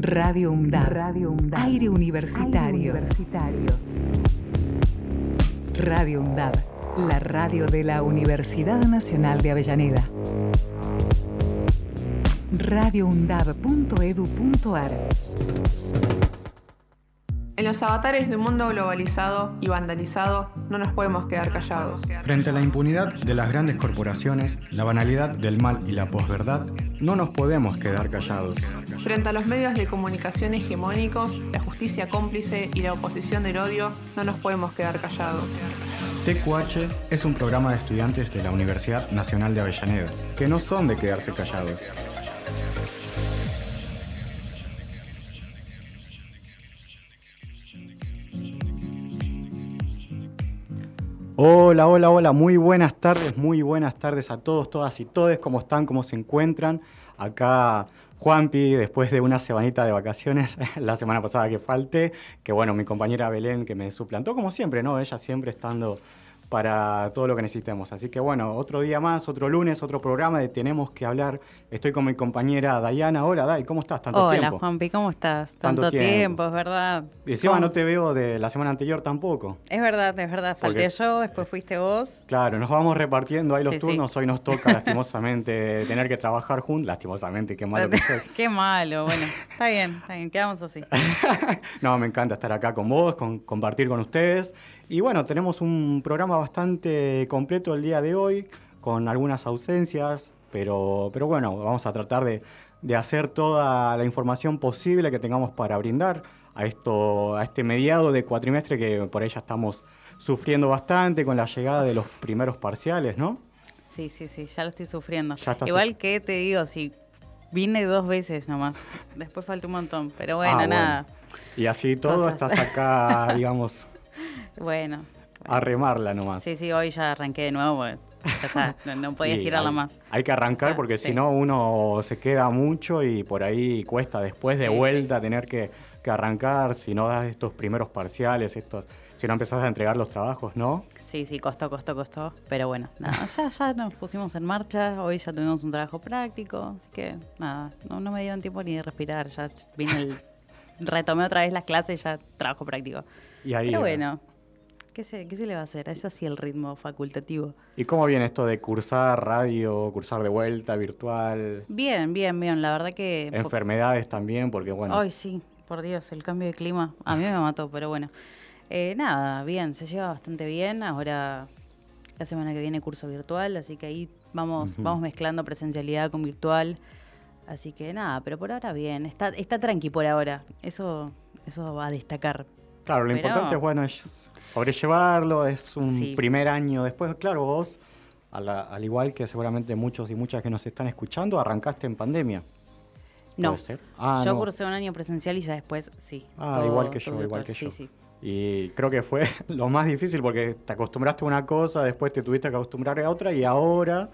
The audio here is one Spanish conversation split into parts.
Radio UNDAB. Radio Aire universitario. Radio UNDAB. La radio de la Universidad Nacional de Avellaneda. radioundab.edu.ar En los avatares de un mundo globalizado y vandalizado, no nos podemos quedar callados. Frente a la impunidad de las grandes corporaciones, la banalidad del mal y la posverdad, no nos podemos quedar callados. Frente a los medios de comunicación hegemónicos, la justicia cómplice y la oposición del odio, no nos podemos quedar callados. TQH es un programa de estudiantes de la Universidad Nacional de Avellaneda, que no son de quedarse callados. Hola, hola, hola, muy buenas tardes, muy buenas tardes a todos, todas y todes, ¿cómo están? ¿Cómo se encuentran? Acá Juanpi, después de una semanita de vacaciones, la semana pasada que falte, que bueno, mi compañera Belén que me suplantó como siempre, ¿no? Ella siempre estando para todo lo que necesitemos. Así que bueno, otro día más, otro lunes, otro programa de Tenemos que hablar. Estoy con mi compañera Dayana. Hola, Day, ¿cómo estás? Tanto Hola, Juanpi, ¿cómo estás? Tanto, tiempo. es verdad. Y encima no te veo de la semana anterior tampoco. Es verdad, es verdad. Falté yo, después fuiste vos. Claro, nos vamos repartiendo ahí los turnos. Hoy nos toca, lastimosamente, tener que trabajar juntos. Lastimosamente, qué malo que qué malo, bueno. Está bien, está bien, quedamos así. no, me encanta estar acá con vos, con, compartir con ustedes. Y bueno, tenemos un programa bastante completo el día de hoy, con algunas ausencias, pero, pero bueno, vamos a tratar de, hacer toda la información posible que tengamos para brindar a, esto, a este mediado de cuatrimestre que por ahí ya estamos sufriendo bastante con la llegada de los primeros parciales, ¿no? Sí, sí, sí, ya lo estoy sufriendo. Igual que te digo, si vine dos veces nomás, después falta un montón, pero bueno, ah, nada. Y así todo estás acá, digamos, bueno. A remarla nomás. Sí, sí, hoy ya arranqué de nuevo, ya está, no, podía estirarla más. Hay que arrancar porque si no uno se queda mucho y por ahí cuesta después de vuelta tener que, arrancar, si no das estos primeros parciales, estos, si no empezás a entregar los trabajos, ¿no? Sí, sí, costó, costó, costó, pero bueno, nada, ya, ya nos pusimos en marcha, hoy ya tuvimos un trabajo práctico, así que nada, no, no me dieron tiempo ni de respirar, ya vine el, retomé otra vez las clases y ya trabajo práctico. Y ahí, pero bueno, ¿Qué se, le va a hacer? Es así el ritmo facultativo. ¿Y cómo viene esto de cursar radio, cursar de vuelta, virtual? Bien, bien, bien. La verdad que... Enfermedades también, porque bueno... Ay, sí, por Dios, el cambio de clima. A mí me mató, pero bueno. Eh, nada, bien, se lleva bastante bien. Ahora la semana que viene curso virtual, así que ahí vamos, vamos mezclando presencialidad con virtual. Así que nada, pero por ahora bien. Está, está tranqui por ahora. Eso, eso va a destacar. Claro, lo importante es, bueno, es sobrellevarlo, es un primer año después. Claro, vos, al igual que seguramente muchos y muchas que nos están escuchando, arrancaste en pandemia. No, ah, yo cursé un año presencial y ya después sí. Ah, igual que yo, igual que yo. Sí, sí. Y creo que fue lo más difícil porque te acostumbraste a una cosa, después te tuviste que acostumbrar a otra y ahora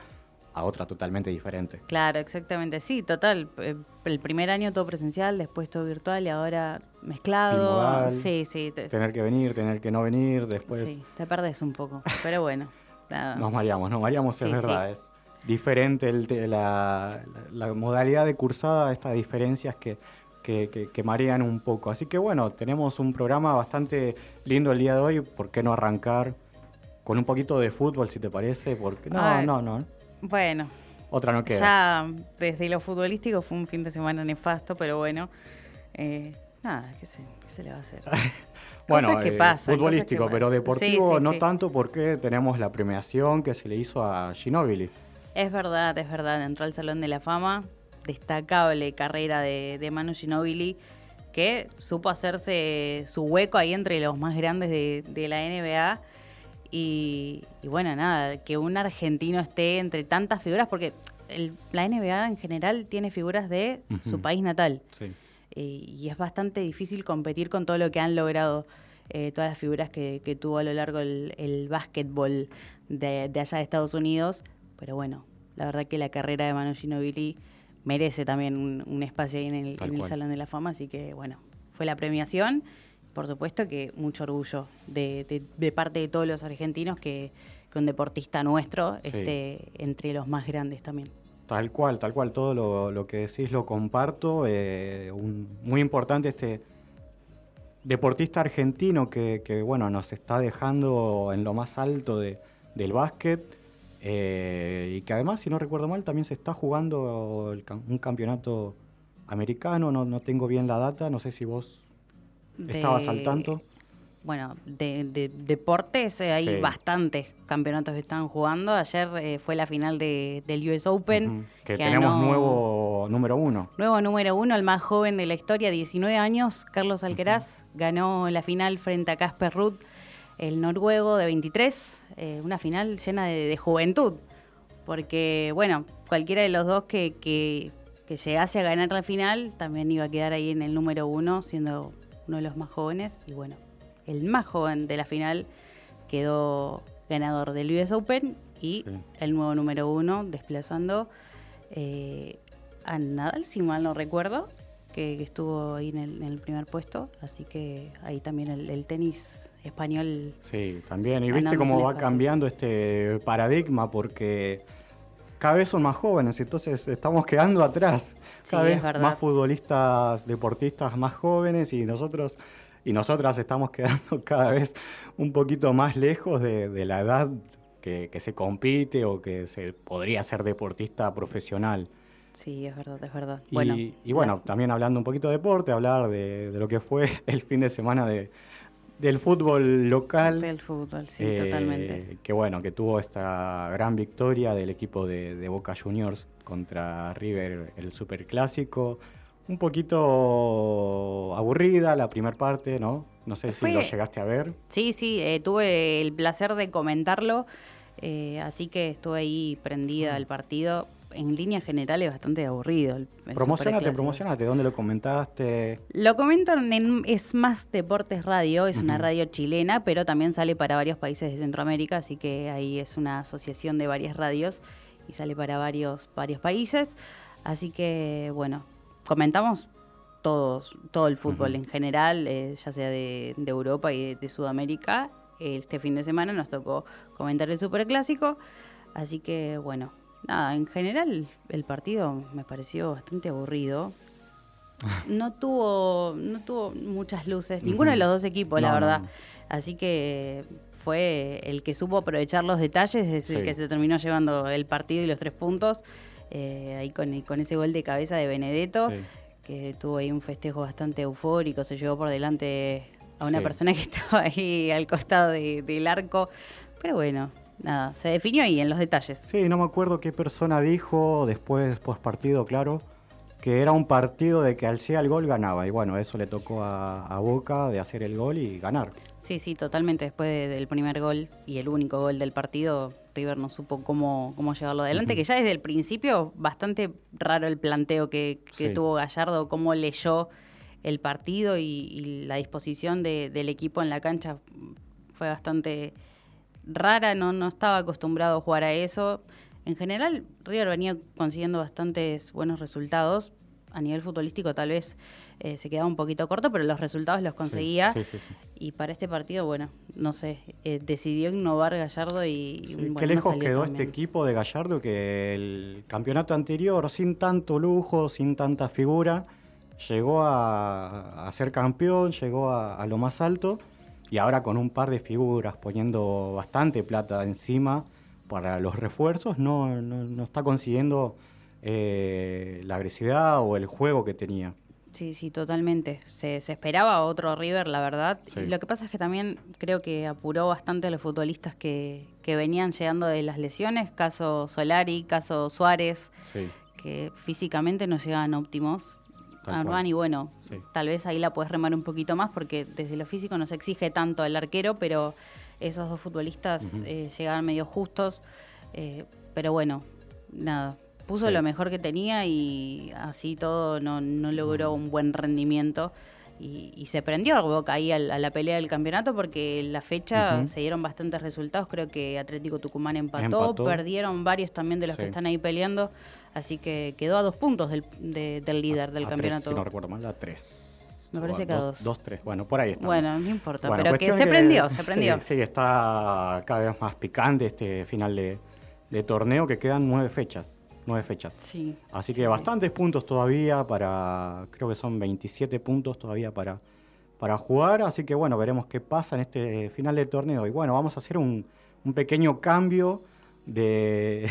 a otra totalmente diferente. Claro, exactamente. Sí, total. Eh, el primer año todo presencial, después todo virtual y ahora mezclado. sí, sí. Tener que venir, tener que no venir, después. Sí, te perdés un poco. Pero bueno. Nos mareamos, nos mareamos, es verdad. Es diferente el, la, modalidad de cursada, estas diferencias que, que, marean un poco. Así que bueno, tenemos un programa bastante lindo el día de hoy. ¿Por qué no arrancar con un poquito de fútbol, si te parece? Porque no, no, no. Bueno. Otra no queda. Ya desde lo futbolístico fue un fin de semana nefasto, pero bueno. Eh, nada, ¿qué se, le va a hacer? bueno, eh, futbolístico, pero deportivo no tanto porque tenemos la premiación que se le hizo a Ginóbili. Es verdad, es verdad. Entró al Salón de la Fama. Destacable carrera de, de Manu Ginóbili que supo hacerse su hueco ahí entre los más grandes de, de la NBA y, bueno, nada, que un argentino esté entre tantas figuras, porque la NBA en general tiene figuras de su país natal. y es bastante difícil competir con todo lo que han logrado eh, todas las figuras que, tuvo a lo largo el, el básquetbol de, allá de Estados Unidos. Pero bueno, la verdad que la carrera de Manu Ginobili merece también un, espacio ahí en el, en el Salón de la Fama, así que bueno, fue la premiación por supuesto que mucho orgullo de, parte de todos los argentinos que, un deportista nuestro esté entre los más grandes también. Tal cual, tal cual, todo lo, lo que decís lo comparto. eh, un- muy importante este deportista argentino que, que, bueno, nos está dejando en lo más alto de- del básquet eh, y que además, si no recuerdo mal, también se está jugando el un campeonato americano, no, no tengo bien la data, no sé si vos estabas al De- tanto. Bueno, de, de deportes eh, hay Sí. bastantes campeonatos que están jugando. Ayer eh, fue la final de- del US Open. Que que tenemos ganó- nuevo número uno. Nuevo número uno, el más joven de la historia, 19 años, Carlos Alcaraz, ganó la final frente a Casper Ruud, el noruego de 23, eh, una final llena de, de juventud, porque, bueno, cualquiera de los dos que, que, que llegase a ganar la final también iba a quedar ahí en el número uno, siendo uno de los más jóvenes, y bueno, el más joven de la final quedó ganador del US Open y Sí. el nuevo número uno, desplazando eh, a Nadal, si mal no recuerdo, que, que estuvo ahí en el, en el primer puesto. Así que ahí también el, el tenis español. Sí, también. Y viste cómo va cambiando este paradigma porque cada vez son más jóvenes, entonces estamos quedando atrás. Sí, Cada es vez verdad. más futbolistas, deportistas más jóvenes y nosotros y nosotras estamos quedando cada vez un poquito más lejos de, de la edad que, que se compite o que se podría ser deportista profesional. Sí, es verdad, es verdad. Y bueno, y bueno, también hablando un poquito de deporte, hablar de, de lo que fue el fin de semana de, del fútbol local. del fútbol, sí, Eh, totalmente. Que bueno, que tuvo esta gran victoria del equipo de, de Boca Juniors contra River, el superclásico. Un poquito aburrida la primera parte, ¿no? No sé Fue- si lo llegaste a ver. Sí, sí, eh, tuve el placer de comentarlo, eh, así que estuve ahí prendida al partido. En líneas generales bastante aburrido. el- el Promocionate, promocionate. ¿Dónde lo comentaste? Lo comentan en Es Más Deportes Radio, es una radio chilena, pero también sale para varios países de Centroamérica, así que ahí es una asociación de varias radios y sale para varios, varios países. Así que, bueno, comentamos todos, todo el fútbol Ujú. en general, eh, ya sea de, de Europa y de, de Sudamérica. Este fin de semana nos tocó comentar el Superclásico, así que, bueno, nada, en general el partido me pareció bastante aburrido. No tuvo, no tuvo muchas luces, ninguno de los dos equipos, la No, verdad. no. Así que fue el que supo aprovechar los detalles, es el que se terminó llevando el partido y los tres puntos. eh, ahí con, con ese gol de cabeza de Benedetto, Sí. que tuvo ahí un festejo bastante eufórico, se llevó por delante a una Sí. persona que estaba ahí al costado de- del arco. Pero bueno, nada, se definió ahí en los detalles. Sí, no me acuerdo qué persona dijo después, post partido, claro, que era un partido de que al sea el gol ganaba. Y bueno, eso le tocó a, a Boca de hacer el gol y ganar. Sí, sí, totalmente. Después de- del primer gol y el único gol del partido, River no supo cómo, cómo llevarlo adelante, que ya desde el principio bastante raro el planteo que, que Sí. tuvo Gallardo, cómo leyó el partido y, y la disposición de- del equipo en la cancha fue bastante rara, no, no estaba acostumbrado a jugar a eso. En general, River venía consiguiendo bastantes buenos resultados. A nivel futbolístico tal vez eh, se quedaba un poquito corto, pero los resultados los conseguía. Sí, sí, sí. Y para este partido, bueno, no sé, eh, decidió innovar Gallardo y, y, Sí, bueno, qué lejos quedó este equipo de Gallardo que el campeonato anterior, sin tanto lujo, sin tanta figura, llegó a, a ser campeón, llegó a, a lo más alto y ahora con un par de figuras poniendo bastante plata encima para los refuerzos, no, no, no está consiguiendo eh, la agresividad o el juego que tenía. Sí, sí, totalmente. Se, se esperaba otro River, la verdad. Sí. Y lo que pasa es que también creo que apuró bastante a los futbolistas que, que venían llegando de las lesiones, caso Solari, caso Suárez, Sí, que físicamente no llegaban óptimos. Y bueno, Sí. tal vez ahí la puedes remar un poquito más porque desde lo físico no se exige tanto al arquero, pero esos dos futbolistas eh, llegaban medio justos. eh, pero bueno, nada, puso Sí. lo mejor que tenía y así todo no, no logró un buen rendimiento. Y, y se prendió Boca ahí al- a, la pelea del campeonato porque en la fecha se dieron bastantes resultados. Creo que Atlético Tucumán empató, Empató. perdieron varios también de los Sí. que están ahí peleando. Así que quedó a dos puntos del, de- del líder del A tres, campeonato. si no recuerdo mal, a tres. Me parece que a dos. Dos, tres. Bueno, por ahí está. Bueno, no importa, Bueno, pero que se prendió, se prendió. Sí, sí, está cada vez más picante este final de, de torneo que quedan nueve fechas. Nueve fechas. Sí. Así que bastantes puntos todavía para, creo que son 27 puntos todavía para, para jugar. Así que bueno, veremos qué pasa en este final de torneo. Y bueno, vamos a hacer un, un pequeño cambio de,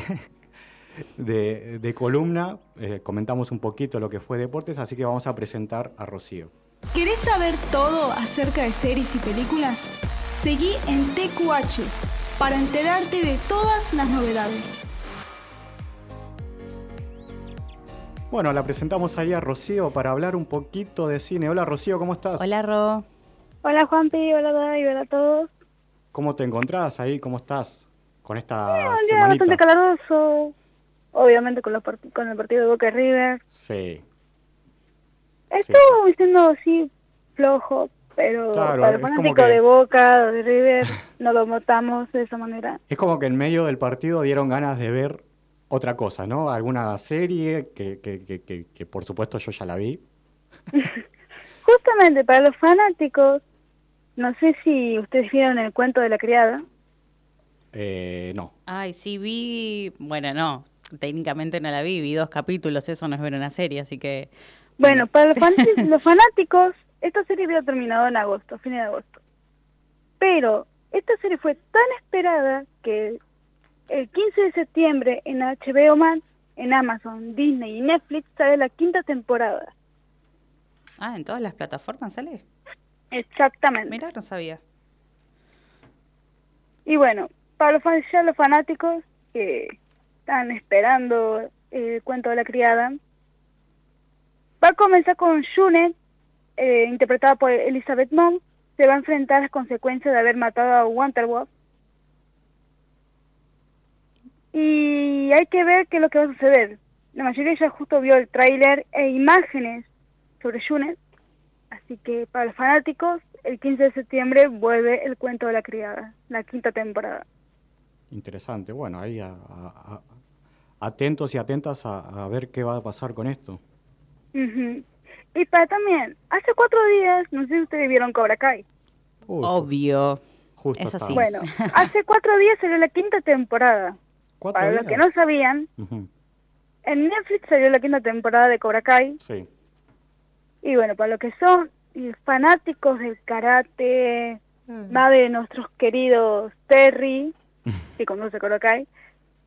de, de columna. Eh, comentamos un poquito lo que fue deportes, así que vamos a presentar a Rocío. ¿Querés saber todo acerca de series y películas? Seguí en TQH para enterarte de todas las novedades. Bueno, la presentamos ahí a Rocío para hablar un poquito de cine. Hola Rocío, ¿cómo estás? Hola, Ro. Hola Juanpi, hola Dai, hola a todos. ¿Cómo te encontrás ahí? ¿Cómo estás con esta Un día semanita? bastante caluroso, obviamente con, los part- con el partido de Boca y River. Sí, Estuvo siendo así flojo, pero Claro, para el fanático que- de Boca de River no lo notamos de esa manera. es como que en medio del partido dieron ganas de ver otra cosa, ¿no? Alguna serie que, que, que, que, que por supuesto yo ya la vi. Justamente para los fanáticos, no sé si ustedes vieron el cuento de la criada. Eh, no, Ay, sí, vi. Bueno, no. Técnicamente no la vi, vi dos capítulos, eso no es ver una serie, así que. Bueno, para los, fan- los fanáticos, esta serie había terminado en agosto, fines de agosto. Pero esta serie fue tan esperada que el 15 de septiembre en HBO Max, en Amazon, Disney y Netflix sale la quinta temporada. Ah, en todas las plataformas sale. Exactamente. Mira, no sabía. Y bueno, para los, fan- ya los fanáticos que están esperando el cuento de la criada, va a comenzar con Junet, eh, interpretada por Elizabeth Moss, se va a enfrentar a las consecuencias de haber matado a Wonderwolf. Y hay que ver qué es lo que va a suceder. La mayoría ya justo vio el tráiler e imágenes sobre Junet. Así que para los fanáticos, el 15 de septiembre vuelve el cuento de la criada, la quinta temporada. interesante. Bueno, ahí a- a- a- atentos y atentas a, a ver qué va a pasar con esto. Ujú. Y para también, hace cuatro días, no sé si ustedes vieron Cobra Kai. Uy, Obvio. justo es así. estábamos. Bueno, hace cuatro días salió la quinta temporada. ¿Cuatro Para los que no sabían, en Netflix salió la quinta temporada de Cobra Kai. Sí. Y bueno, para los que son fanáticos del karate, Mm. va de nuestros queridos Terry, que conoce Cobra Kai,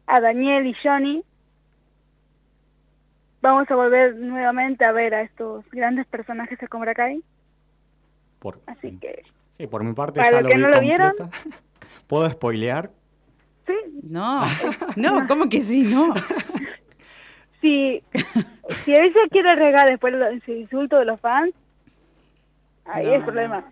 a Daniel y Johnny. Vamos a volver nuevamente a ver a estos grandes personajes de Cobra Kai. Por, Así que, sí, por mi parte Para ya los lo que vi no lo vieron. ¿Puedo spoilear? No, no, ¿cómo que sí? No. si, si ella quiere regar después los insultos de los fans, ahí No, es no. problema.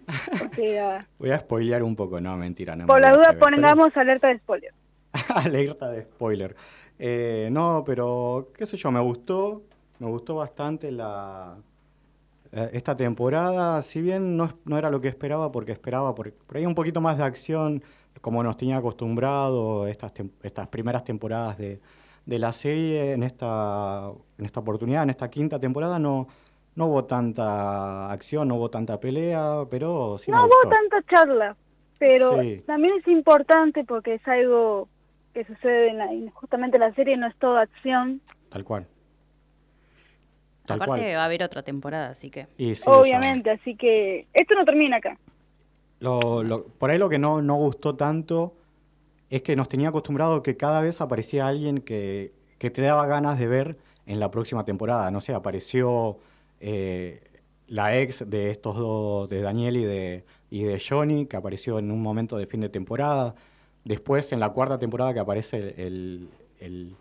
O sea, Voy a spoilear un poco, no, mentira. No me por la duda pero- pongamos alerta de spoiler. Alerta de spoiler. Eh, no, pero qué sé yo, me gustó, me gustó bastante la eh, esta temporada, si bien no, no era lo que esperaba, porque esperaba por, por ahí un poquito más de acción, como nos tenía acostumbrado estas, tem- estas primeras temporadas de, de la serie, en esta, en esta oportunidad, en esta quinta temporada, no, no hubo tanta acción, no hubo tanta pelea, pero sí me no gustó. hubo tanta charla, pero Sí. también es importante porque es algo que sucede en la, en- justamente en la serie, no es toda acción, Tal cual. Tal Aparte cual. va a haber otra temporada, así que. Y sí, obviamente, así que esto no termina acá. Lo, lo- por ahí lo que no, no gustó tanto es que nos tenía acostumbrado que cada vez aparecía alguien que, que te daba ganas de ver en la próxima temporada. No sé, apareció eh, la ex de estos dos, de Daniel y de, y de Johnny, que apareció en un momento de fin de temporada. Después, en la cuarta temporada, que aparece el, el,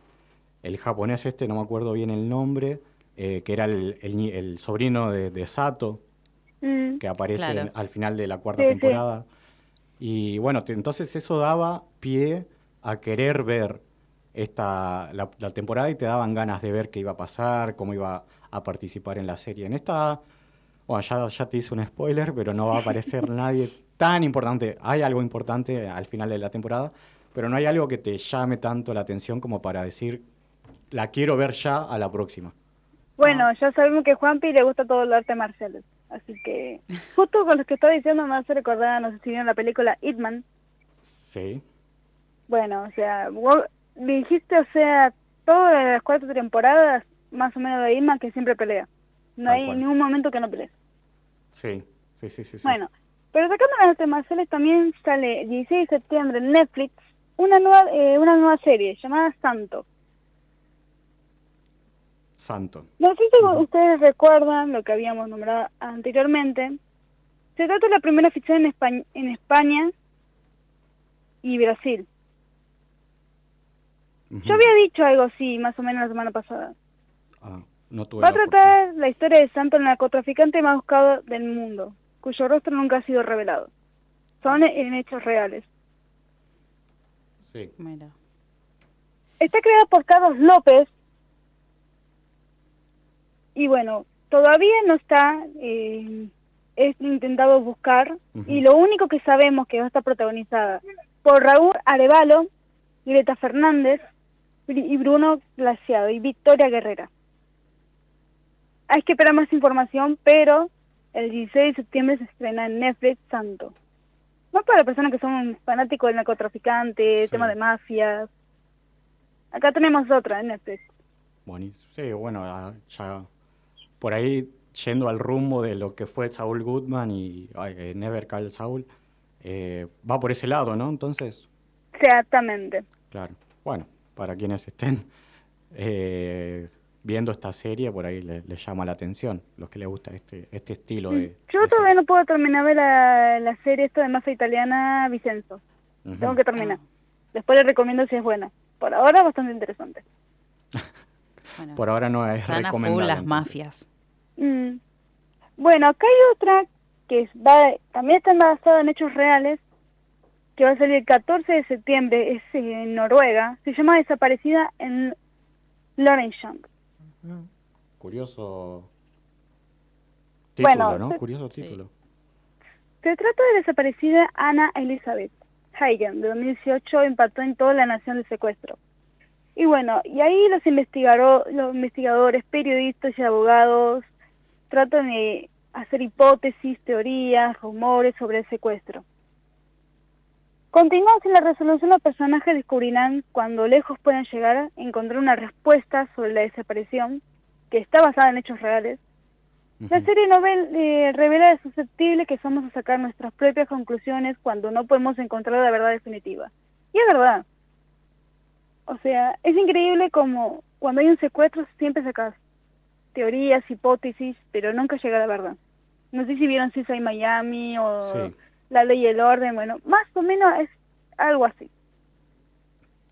el japonés este, no me acuerdo bien el nombre, eh, que era el, el sobrino de Sato Mm. que aparece Claro. en- al final de la cuarta Sí, sí. temporada. Y bueno, entonces eso daba pie a querer ver esta la, la temporada y te daban ganas de ver qué iba a pasar, cómo iba a participar en la serie. En esta, bueno, ya, ya te hice un spoiler, pero no va a aparecer nadie tan importante. Hay algo importante al final de la temporada, pero no hay algo que te llame tanto la atención como para decir, la quiero ver ya a la próxima. Bueno, ya sabemos que Juanpi le gusta todo el arte marcial, así que justo con lo que estaba diciendo me hace recordar, no sé si vieron la película Hitman, Sí. Bueno, o sea, vos dijiste, o sea, todas las cuatro temporadas, más o menos la misma, que siempre pelea. No Tal hay cual. ningún momento que no pelee. Sí, sí, sí, sí. sí. Bueno, pero sacando las temas también sale el 16 de septiembre en Netflix una nueva, eh, una nueva serie llamada Santo. Santo. No sé si ustedes recuerdan lo que habíamos nombrado anteriormente. Se trata de la primera ficción en España, en España y Brasil. Yo había dicho algo así más o menos la semana pasada. Ah, no tuve Va a tratar la historia de Santo, el narcotraficante más buscado del mundo, cuyo rostro nunca ha sido revelado. Son en hechos reales. Sí. Mira. Está creada por Carlos López. Y bueno, todavía no está eh, es intentado buscar. Y lo único que sabemos que va a estar protagonizada por Raúl Arevalo, Greta Fernández y Bruno Glaciado y Victoria Guerrera. Hay que esperar más información, pero el 16 de septiembre se estrena en Netflix Santo. No para personas que son fanáticos del narcotraficante, Sí. tema de mafias. Acá tenemos otra en Netflix. Buenísimo. Sí, bueno, ah, ya por ahí yendo al rumbo de lo que fue Saul Goodman y ay, eh, Never Call Saul, eh, va por ese lado, ¿no? Entonces, Exactamente. claro. Bueno, para quienes estén eh, viendo esta serie, por ahí le- les llama la atención, los que les gusta este, este estilo de... Yo de todavía serie. no puedo terminar de la, la serie esta de mafia italiana Vicenzo. Tengo que terminar. Después les recomiendo si es buena. Por ahora bastante interesante. Bueno, Por ahora no es están a full recomendable. las mafias. Mm. Bueno, acá hay otra que es- va, también está basada en hechos reales, que va a salir el 14 de septiembre, es en Noruega. Se llama Desaparecida en Lorenzhang. Curioso título, Bueno, ¿no? se- Curioso título. Se trata de desaparecida Ana Elizabeth Hagen, de 2018, impactó en toda la nación del secuestro. Y bueno, y ahí los, los investigadores, periodistas y abogados tratan de hacer hipótesis, teorías, rumores sobre el secuestro. Continuamos en la resolución, los personajes descubrirán cuando lejos puedan llegar a encontrar una respuesta sobre la desaparición, que está basada en hechos reales, la serie novel eh, revela de susceptible que somos a sacar nuestras propias conclusiones cuando no podemos encontrar la verdad definitiva. Y es verdad. O sea, es increíble como cuando hay un secuestro siempre sacas teorías, hipótesis, pero nunca llega a la verdad. No sé si vieron CSI Miami o Sí. La Ley y el Orden, bueno, más o menos es algo así.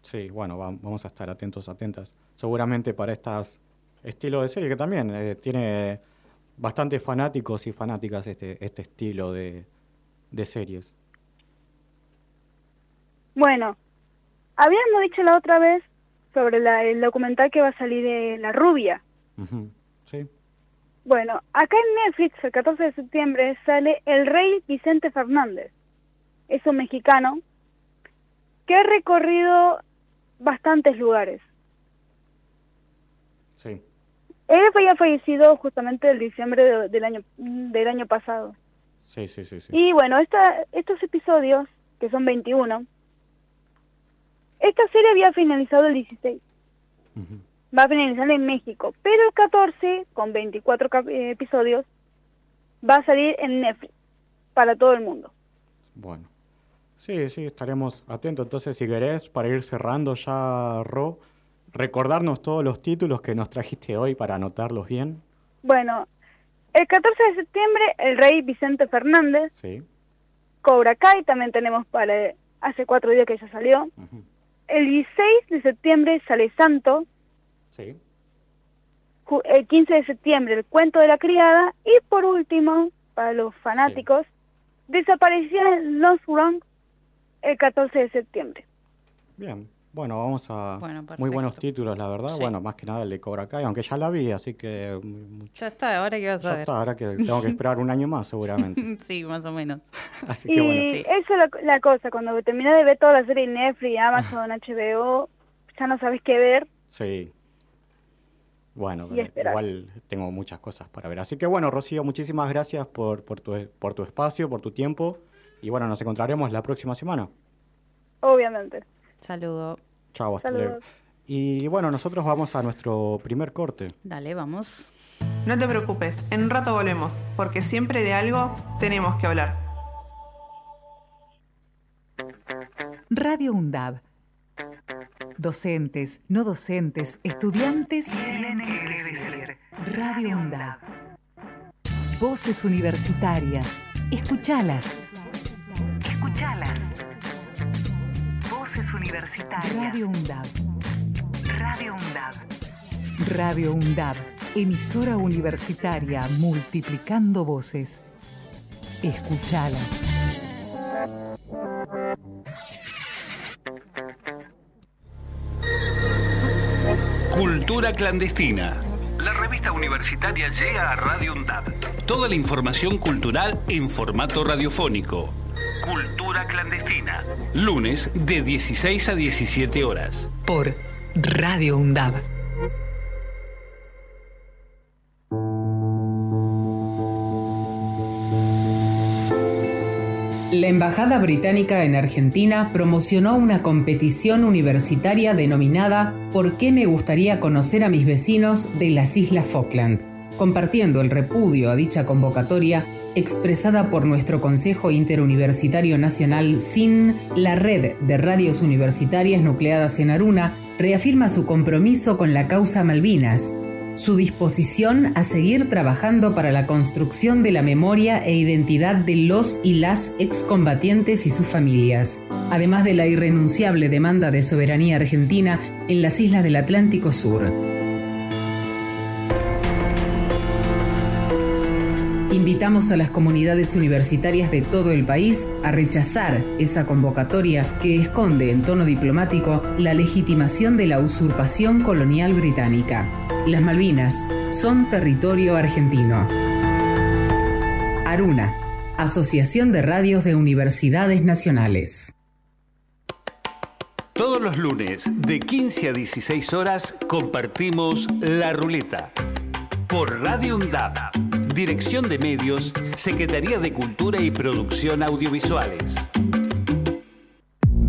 Sí, bueno, va- vamos a estar atentos, atentas. Seguramente para estas estilos de serie que también eh, tiene bastantes fanáticos y fanáticas este, este estilo de, de series. Bueno, habíamos dicho la otra vez sobre la- el documental que va a salir de La Rubia. Sí, Bueno, acá en Netflix el 14 de septiembre sale El Rey Vicente Fernández. Es un mexicano que ha recorrido bastantes lugares. sí. Él había fallecido justamente el diciembre de- del año del año pasado. Sí, sí, sí, sí. Y bueno, esta, estos episodios, que son 21, esta serie había finalizado el 16. Ujú. Va a finalizar en México, pero el 14, con 24 cap- eh, episodios, va a salir en Netflix para todo el mundo. Bueno. Sí, sí, estaremos atentos. Entonces, si querés, para ir cerrando ya, Ro, recordarnos todos los títulos que nos trajiste hoy para anotarlos bien. Bueno, el 14 de septiembre, el rey Vicente Fernández, Sí. Cobra Kai, también tenemos para hace cuatro días que ya salió. Ujú. El 16 de septiembre sale Santo, Sí. el 15 de septiembre el cuento de la criada y por último, para los fanáticos, desapareció en Lost Wrong el 14 de septiembre. Bien. Bueno, vamos a... Bueno, muy buenos títulos, la verdad. Sí. Bueno, más que nada el de Cobra Kai, aunque ya la vi, así que... mm, mucho- Ya está, ahora qué vas a Ya ver. está, ahora que tengo que esperar un año más seguramente. Sí, más o menos. Así Y que bueno. sí. eso es la, la cosa, cuando terminas de ver toda la serie Netflix, Amazon, HBO, ya no sabes qué ver. Sí. Bueno, igual tengo muchas cosas para ver. Así que bueno, Rocío, muchísimas gracias por, por, tu, por tu espacio, por tu tiempo. Y bueno, nos encontraremos la próxima semana. Obviamente. Saludo. Chao, hasta luego. Y bueno, nosotros vamos a nuestro primer corte. Dale, vamos. No te preocupes, en un rato volvemos, porque siempre de algo tenemos que hablar. Radio UNDAB. Docentes, no docentes, estudiantes. Radio UNDAB. Voces universitarias. Escuchalas. Escuchalas. Voces universitarias. Radio UNDAB. Radio UNDAB. Radio UNDAB. Emisora universitaria multiplicando voces. Escuchalas. Cultura clandestina. La revista universitaria llega a Radio UNDAB. Toda la información cultural en formato radiofónico. Cultura clandestina. Lunes de 16 a 17 horas. Por Radio UNDAB. La Embajada Británica en Argentina promocionó una competición universitaria denominada ¿Por qué me gustaría conocer a mis vecinos de las Islas Falkland? Compartiendo el repudio a dicha convocatoria expresada por nuestro Consejo Interuniversitario Nacional SIN, la red de radios universitarias nucleadas en Aruna reafirma su compromiso con la causa Malvinas su disposición a seguir trabajando para la construcción de la memoria e identidad de los y las excombatientes y sus familias, además de la irrenunciable demanda de soberanía argentina en las islas del Atlántico Sur. Invitamos a las comunidades universitarias de todo el país a rechazar esa convocatoria que esconde en tono diplomático la legitimación de la usurpación colonial británica. Las Malvinas son territorio argentino. Aruna, Asociación de Radios de Universidades Nacionales. Todos los lunes, de 15 a 16 horas, compartimos La Ruleta. Por Radio UNDAP. Dirección de Medios, Secretaría de Cultura y Producción Audiovisuales.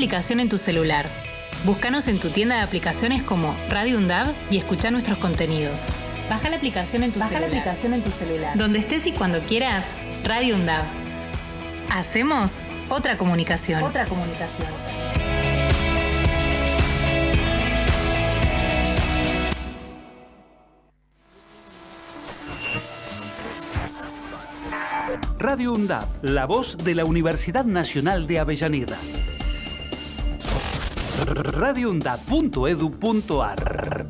Baja la aplicación en tu celular. Búscanos en tu tienda de aplicaciones como Radio UNDAB y escucha nuestros contenidos. Baja la aplicación en tu, celular. aplicación en tu celular. Donde estés y cuando quieras, Radio UNDAB. Hacemos otra comunicación. Otra comunicación. Radio UNDAP, la voz de la Universidad Nacional de Avellaneda. radioundap.edu.ar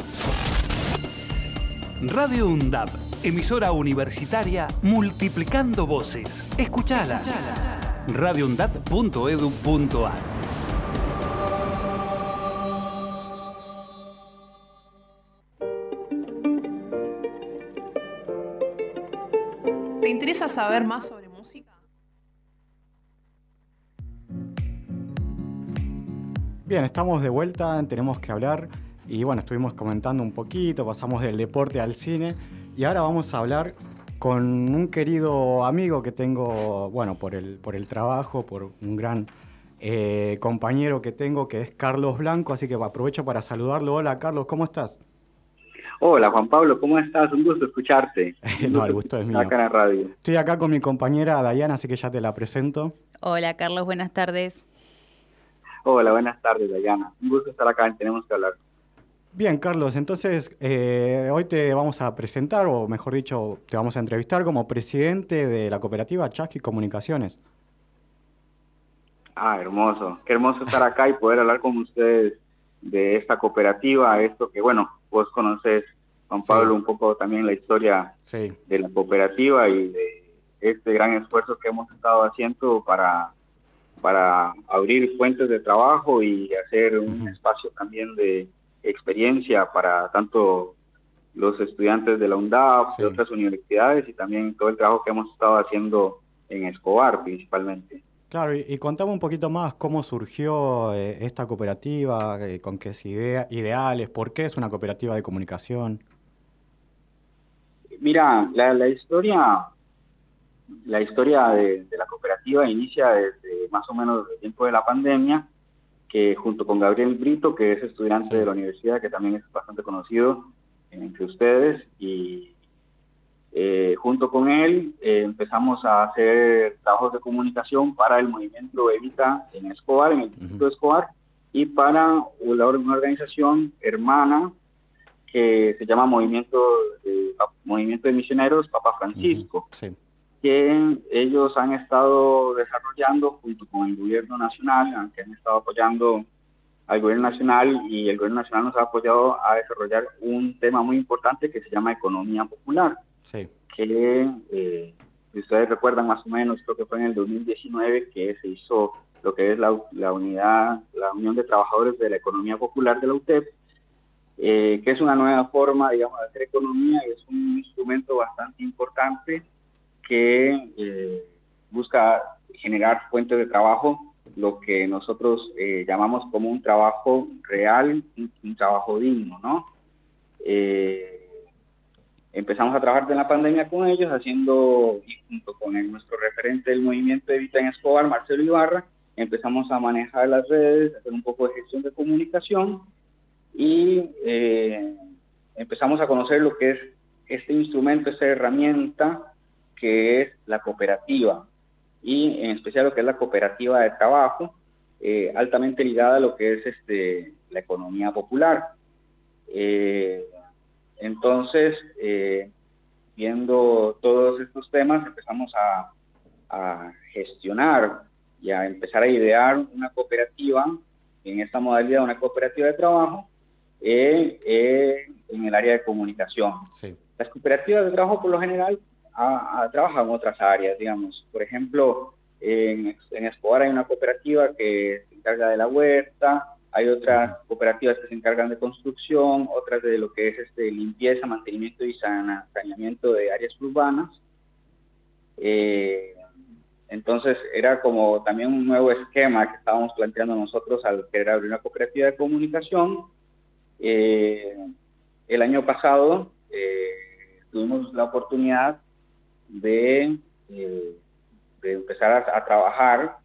Radio UNDAP, emisora universitaria multiplicando voces. Escuchala. radioundap.edu.ar ¿Te interesa saber más sobre música? Bien, estamos de vuelta, tenemos que hablar y bueno, estuvimos comentando un poquito, pasamos del deporte al cine y ahora vamos a hablar con un querido amigo que tengo, bueno, por el, por el trabajo, por un gran eh, compañero que tengo que es Carlos Blanco, así que aprovecho para saludarlo. Hola Carlos, ¿cómo estás? Hola Juan Pablo, ¿cómo estás? Un gusto escucharte. Un no, el gusto es mío. Acá en la radio. Estoy acá con mi compañera Dayana, así que ya te la presento. Hola Carlos, buenas tardes. Hola, buenas tardes, Dayana. Un gusto estar acá, tenemos que hablar. Bien, Carlos, entonces eh, hoy te vamos a presentar, o mejor dicho, te vamos a entrevistar como presidente de la cooperativa Chasqui Comunicaciones. Ah, hermoso. Qué hermoso estar acá y poder hablar con ustedes de esta cooperativa, esto que, bueno, vos conoces, Juan Pablo, un poco también la historia Sí, de la cooperativa y de este gran esfuerzo que hemos estado haciendo para para abrir fuentes de trabajo y hacer un espacio también de experiencia para tanto los estudiantes de la UNDAP, de otras universidades y también todo el trabajo que hemos estado haciendo en Escobar principalmente. Claro, y, contame un poquito más cómo surgió eh, esta cooperativa, eh, con qué ideales, por qué es una cooperativa de comunicación. Mira, la, historia, la historia de, la cooperativa inicia desde más o menos el tiempo de la pandemia, que junto con Gabriel Brito, que es estudiante de la universidad, que también es bastante conocido entre ustedes, y eh, junto con él eh, empezamos a hacer trabajos de comunicación para el movimiento Evita en Escobar, en el Instituto de Escobar, y para una, organización hermana que se llama Movimiento, Movimiento de Misioneros Papa Francisco, que ellos han estado desarrollando junto con el gobierno nacional, que han estado apoyando al gobierno nacional y el gobierno nacional nos ha apoyado a desarrollar un tema muy importante que se llama economía popular que eh, si ustedes recuerdan más o menos, creo que fue en el 2019 que se hizo lo que es la, unidad, la Unión de Trabajadores de la Economía Popular de la UTEP, eh, que es una nueva forma, digamos, de hacer economía y es un instrumento bastante importante que eh, busca generar fuentes de trabajo, lo que nosotros llamamos como un trabajo real, un, trabajo digno, ¿no? Empezamos a trabajar en la pandemia con ellos, haciendo, junto con nuestro referente del movimiento Evita en Escobar, Marcelo Ibarra, empezamos a manejar las redes, hacer un poco de gestión de comunicación y eh, empezamos a conocer lo que es este instrumento, esta herramienta que es la cooperativa y en especial lo que es la cooperativa de trabajo, eh, altamente ligada a lo que es este, la economía popular. Eh, entonces, eh, viendo todos estos temas, empezamos a, gestionar y a empezar a idear una cooperativa, en esta modalidad una cooperativa de trabajo, en el área de comunicación. Las cooperativas de trabajo por lo general trabajan en otras áreas, digamos. Por ejemplo, en, en Escobar hay una cooperativa que se encarga de la huerta, hay otras cooperativas que se encargan de construcción, otras de lo que es este, limpieza, mantenimiento y saneamiento de áreas urbanas. Eh, entonces era como también un nuevo esquema que estábamos planteando nosotros al querer abrir una cooperativa de comunicación. Eh, el año pasado eh, tuvimos la oportunidad de, de empezar a, a trabajar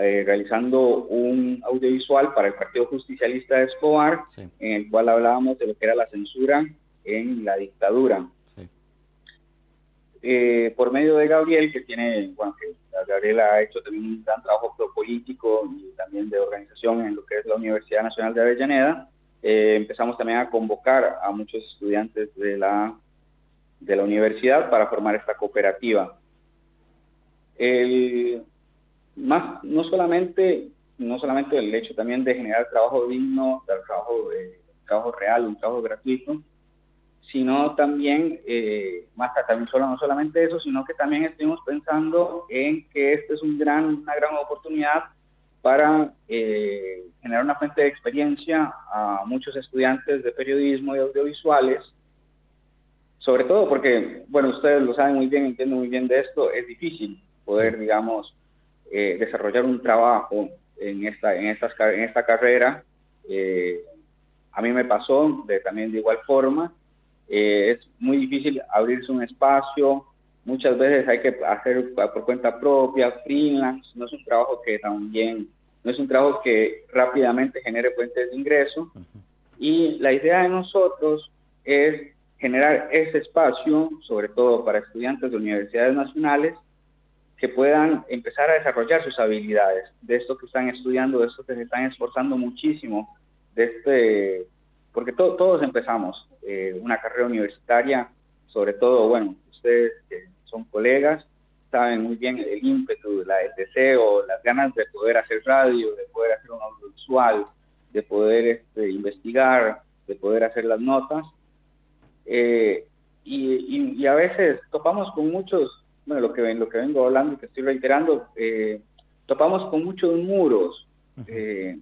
eh, realizando un audiovisual para el Partido Justicialista de Escobar, en el cual hablábamos de lo que era la censura en la dictadura. Eh, por medio de Gabriel, que tiene, bueno, que Gabriel ha hecho también un gran trabajo político y también de organización en lo que es la Universidad Nacional de Avellaneda, eh, empezamos también a convocar a muchos estudiantes de la, de la universidad para formar esta cooperativa. Más, no solamente, no solamente el hecho también de generar trabajo digno, trabajo, eh, trabajo real, un trabajo gratuito, sino también, eh, más también solo, no solamente eso, sino que también estuvimos pensando en que este es un gran, una gran oportunidad para eh, generar una fuente de experiencia a muchos estudiantes de periodismo y audiovisuales, sobre todo porque, bueno, ustedes lo saben muy bien, entienden muy bien de esto, es difícil poder, digamos, eh, desarrollar un trabajo en esta, en estas, en esta carrera. Eh, a mí me pasó de, también de igual forma. Eh, es muy difícil abrirse un espacio. Muchas veces hay que hacer por cuenta propia, freelance. No es un trabajo que también, no es un trabajo que rápidamente genere fuentes de ingreso. Y la idea de nosotros es generar ese espacio, sobre todo para estudiantes de universidades nacionales, que puedan empezar a desarrollar sus habilidades, de esto que están estudiando, de esto que se están esforzando muchísimo, de este, porque todos empezamos eh, una carrera universitaria, sobre todo, bueno, ustedes que son colegas, saben muy bien el ímpetu, la, el deseo, las ganas de poder hacer radio, de poder hacer un audiovisual, de poder este, investigar, de poder hacer las notas. Eh, y, y, a veces topamos con muchos bueno, lo que, lo que vengo hablando y que estoy reiterando, eh, topamos con muchos muros. Eh,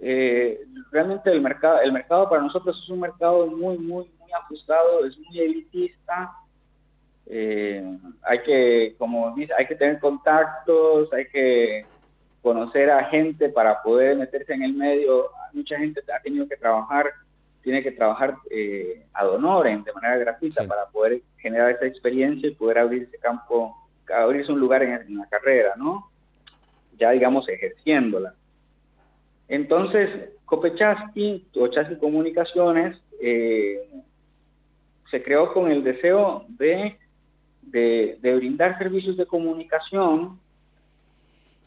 eh, realmente el mercado, el mercado para nosotros es un mercado muy, muy, muy ajustado, es muy elitista. Eh, hay que, como dice, hay que tener contactos, hay que conocer a gente para poder meterse en el medio. Mucha gente ha tenido que trabajar, tiene que trabajar eh, ad honorem, de manera gratuita, para poder generar esa experiencia y poder abrirse campo, abrirse un lugar en, en la carrera, ¿no? Ya digamos ejerciéndola. Entonces, Copechasky o Chasky Comunicaciones eh, se creó con el deseo de, de, brindar servicios de comunicación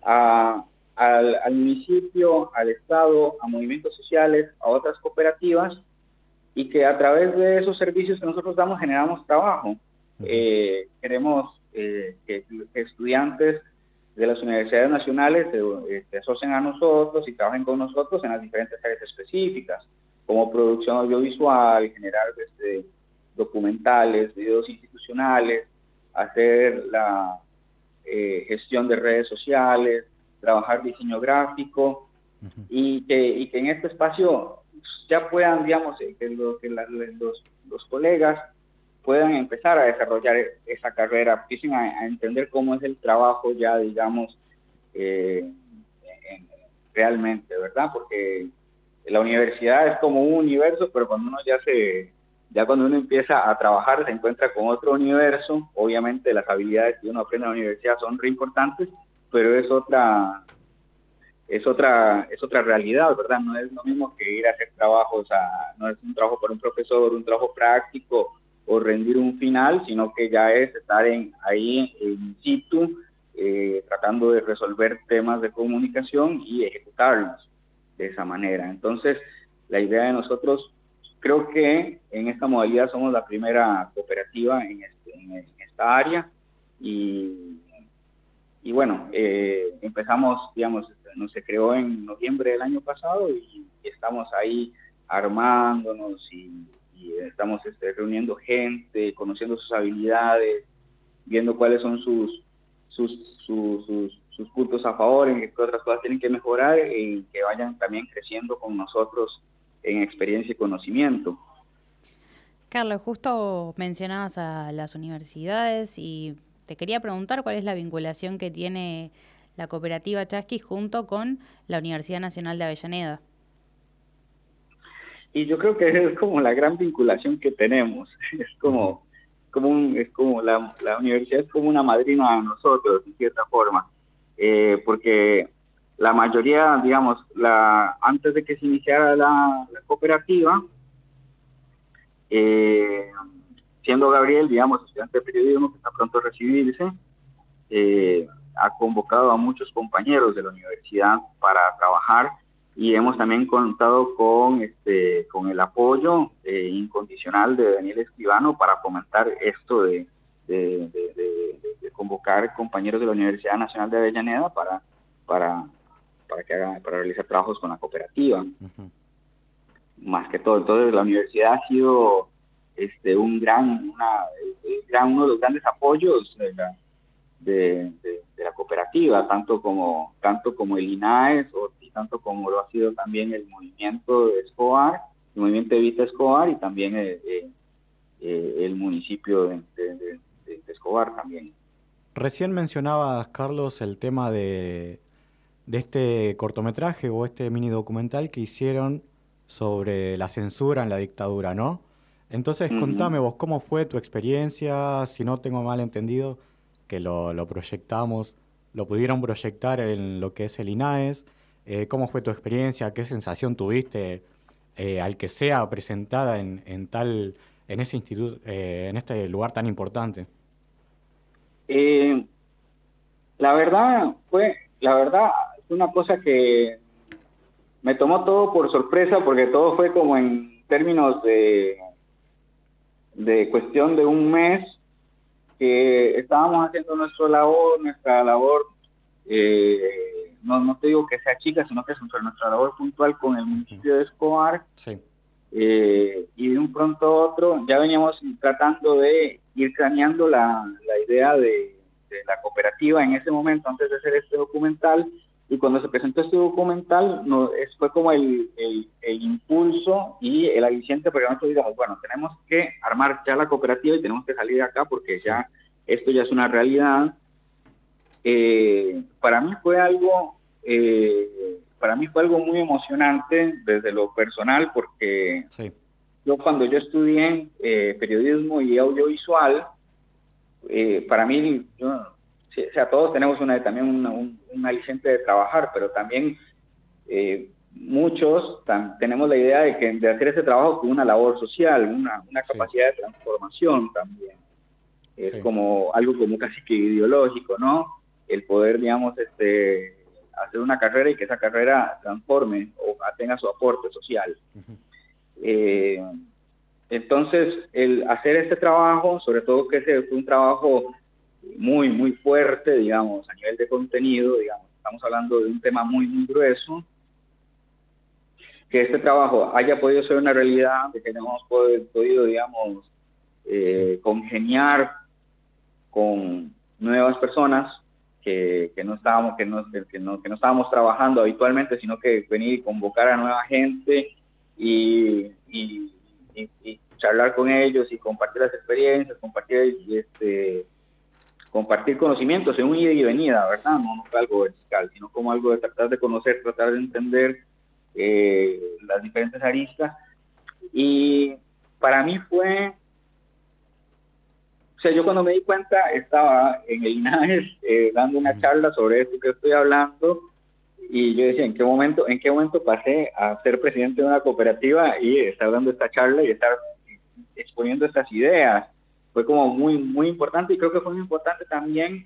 al, al, municipio, al Estado, a movimientos sociales, a otras cooperativas, y que a través de esos servicios que nosotros damos generamos trabajo. Eh, queremos eh, que, estudiantes de las universidades nacionales se, se, asocian a nosotros y trabajen con nosotros en las diferentes áreas específicas, como producción audiovisual, generar este, documentales, videos institucionales, hacer la eh, gestión de redes sociales, trabajar diseño gráfico y, que, y que en este espacio ya puedan, digamos, eh, que, que los, los colegas puedan empezar a desarrollar esa carrera, empiecen a, entender cómo es el trabajo ya, digamos, eh, realmente, ¿verdad? Porque la universidad es como un universo, pero cuando uno ya se, ya cuando uno empieza a trabajar se encuentra con otro universo, obviamente las habilidades que uno aprende en la universidad son re importantes, pero es otra, es otra, es otra realidad, ¿verdad? No es lo mismo que ir a hacer trabajos, a, no es un trabajo por un profesor, un trabajo práctico, o rendir un final, sino que ya es estar en, ahí in situ, eh, tratando de resolver temas de comunicación y ejecutarlos de esa manera. Entonces, la idea de nosotros, creo que en esta modalidad somos la primera cooperativa en, este, esta área y, y bueno, eh, empezamos, digamos, no se creó en noviembre del año pasado y estamos ahí armándonos y y estamos este, reuniendo gente, conociendo sus habilidades, viendo cuáles son sus, sus, sus, puntos a favor, en qué otras cosas tienen que mejorar y que vayan también creciendo con nosotros en experiencia y conocimiento. Carlos, justo mencionabas a las universidades y te quería preguntar cuál es la vinculación que tiene la cooperativa Chasqui junto con la Universidad Nacional de Avellaneda. Y yo creo que es como la gran vinculación que tenemos. Es como, como es como la, la universidad es como una madrina a nosotros, en cierta forma. Eh, porque la mayoría, digamos, la antes de que se iniciara la, cooperativa, eh, siendo Gabriel, digamos, estudiante de periodismo que está pronto a recibirse, eh, ha convocado a muchos compañeros de la universidad para trabajar y hemos también contado con este con el apoyo eh, incondicional de Daniel Escribano para fomentar esto de, de, convocar compañeros de la Universidad Nacional de Avellaneda para para para que hagan para realizar trabajos con la cooperativa. Más que todo. Entonces la universidad ha sido este un gran una gran uno de los grandes apoyos de la, de, la cooperativa tanto como tanto como el INAES o tanto como lo ha sido también el movimiento de Escobar, el movimiento de Vita Escobar y también eh, eh, eh, el municipio de, Escobar también. Recién mencionabas, Carlos, el tema de, de este cortometraje o este mini documental que hicieron sobre la censura en la dictadura, ¿no? Entonces, contame vos, ¿cómo fue tu experiencia? Si no tengo mal entendido, que lo, proyectamos, lo pudieron proyectar en lo que es el INAES. Eh, ¿Cómo fue tu experiencia? ¿Qué sensación tuviste eh, al que sea presentada en, en tal, en ese instituto, eh, en este lugar tan importante? la verdad fue, la verdad es una cosa que me tomó todo por sorpresa porque todo fue como en términos de de cuestión de un mes que estábamos haciendo nuestra labor, nuestra labor eh, no, no te digo que sea chica, sino que es nuestra labor puntual con el municipio de Escobar. Eh, y de un pronto a otro ya veníamos tratando de ir craneando la, la idea de, la cooperativa en ese momento, antes de hacer este documental, y cuando se presentó este documental, no, fue como el, el, impulso y el aliciente porque nosotros digamos, bueno, tenemos que armar ya la cooperativa y tenemos que salir de acá porque ya esto ya es una realidad. Eh, para mí fue algo, eh, para mí fue algo muy emocionante desde lo personal porque yo cuando yo estudié eh, periodismo y audiovisual, para mí, yo, o sea, todos tenemos una, también un, un aliciente de trabajar, pero también eh, muchos tenemos la idea de, que, de hacer ese trabajo con una labor social, una, una capacidad de transformación también. Es como algo como casi que ideológico, ¿no? El poder, digamos, este, hacer una carrera y que esa carrera transforme o tenga su aporte social. Eh, entonces, el hacer este trabajo, sobre todo que ese fue un trabajo muy, muy fuerte, digamos, a nivel de contenido, digamos, estamos hablando de un tema muy, muy grueso, que este trabajo haya podido ser una realidad, de que hemos podido, digamos, eh, congeniar con nuevas personas que, que no estábamos que no, que no, que no estábamos trabajando habitualmente, sino que venir y convocar a nueva gente y, y, y charlar con ellos y compartir las experiencias, compartir este compartir conocimientos en un ida y venida, ¿verdad? No, no algo vertical, sino como algo de tratar de conocer, tratar de entender eh, las diferentes aristas. Y para mí fue, o sea, yo cuando me di cuenta estaba en el INAES eh, dando una charla sobre esto que estoy hablando y yo decía, ¿en qué momento, en qué momento pasé a ser presidente de una cooperativa y estar dando esta charla y estar exponiendo estas ideas? Fue como muy, muy importante y creo que fue muy importante también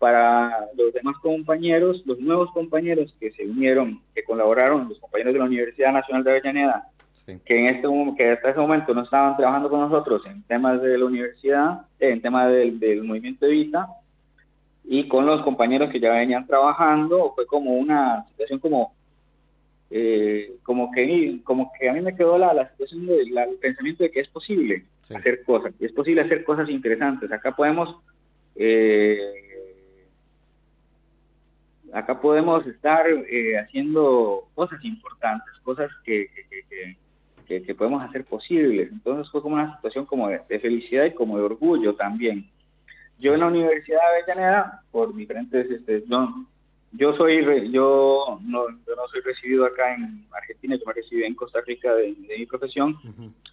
para los demás compañeros, los nuevos compañeros que se unieron, que colaboraron, los compañeros de la Universidad Nacional de Avellaneda, que en este que hasta ese momento no estaban trabajando con nosotros en temas de la universidad, en temas del, del movimiento de vida, y con los compañeros que ya venían trabajando, fue como una situación como eh, como que como que a mí me quedó la, la situación del pensamiento de que es posible hacer cosas, es posible hacer cosas interesantes. Acá podemos eh, acá podemos estar eh, haciendo cosas importantes, cosas que, que, que, podemos hacer posibles. Entonces fue como una situación como de, felicidad y como de orgullo también. Yo en la Universidad de Avellaneda, por diferentes, este, yo soy, yo no, no soy recibido acá en Argentina, yo me recibí en Costa Rica de, mi profesión,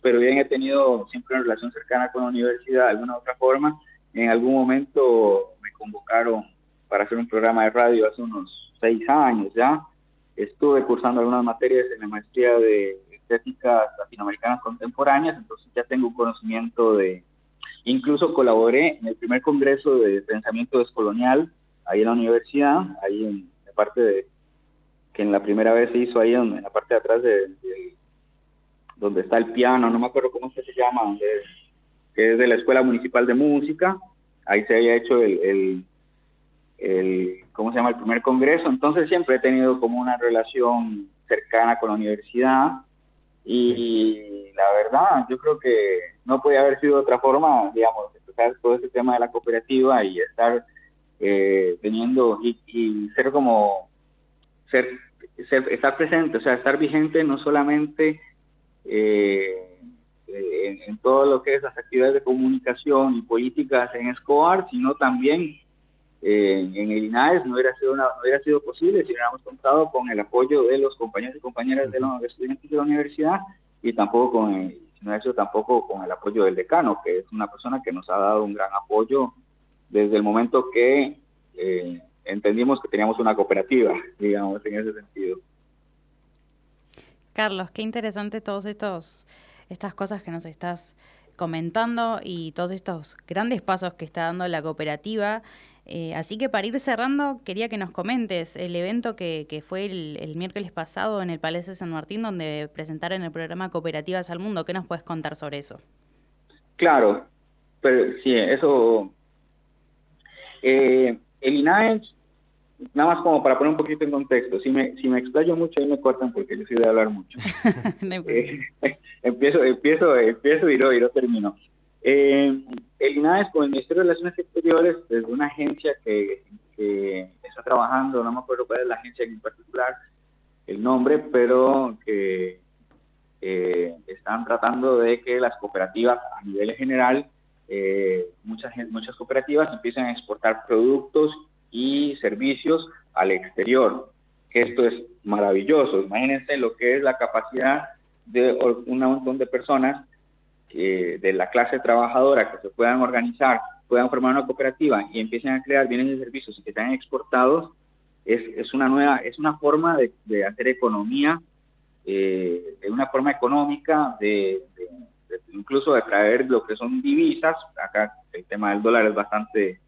pero bien he tenido siempre una relación cercana con la universidad de alguna otra forma. En algún momento me convocaron para hacer un programa de radio hace unos seis años ya. Estuve cursando algunas materias en la maestría de estéticas latinoamericanas contemporáneas, entonces ya tengo un conocimiento de, incluso colaboré en el primer congreso de pensamiento descolonial ahí en la universidad, ahí en la parte de, que en la primera vez se hizo ahí en, la parte de atrás de, donde está el piano, no me acuerdo cómo se llama, que es de la Escuela Municipal de Música, ahí se había hecho el, el, ¿cómo se llama?, el primer congreso, entonces siempre he tenido como una relación cercana con la universidad y la verdad, yo creo que no podía haber sido de otra forma, digamos, empezar todo ese tema de la cooperativa y estar eh, teniendo y, ser como, ser, estar presente, o sea, estar vigente no solamente eh, en, todo lo que es las actividades de comunicación y políticas en Escobar, sino también eh, en el INAES no hubiera sido, no hubiera sido posible si hubiéramos contado con el apoyo de los compañeros y compañeras de los estudiantes de la universidad y tampoco con el, no sido tampoco con el apoyo del decano, que es una persona que nos ha dado un gran apoyo desde el momento que eh, entendimos que teníamos una cooperativa, digamos, en ese sentido. Carlos, qué interesante todos estos estas cosas que nos estás comentando y todos estos grandes pasos que está dando la cooperativa. Eh, así que para ir cerrando, quería que nos comentes el evento que, que fue el, el, miércoles pasado en el Palacio de San Martín, donde presentaron el programa Cooperativas al Mundo. ¿Qué nos puedes contar sobre eso? Claro, pero sí, eso eh, el INAES, nada más como para poner un poquito en contexto, si me, si me explayo mucho ahí me cortan porque yo soy de hablar mucho. Eh, empiezo, empiezo, empiezo y no, y no termino. Eh, el INAES con el Ministerio de Relaciones Exteriores, desde una agencia que, está trabajando, no me acuerdo cuál es la agencia en particular, el nombre, pero que eh, están tratando de que las cooperativas a nivel general, eh, muchas, muchas cooperativas empiecen a exportar productos y servicios al exterior. Esto es maravilloso. Imagínense lo que es la capacidad de un montón de personas de la clase trabajadora que se puedan organizar, puedan formar una cooperativa y empiecen a crear bienes y servicios que sean exportados, es, es una nueva, es una forma de, hacer economía, eh, de una forma económica, de, incluso de traer lo que son divisas. Acá el tema del dólar es bastante,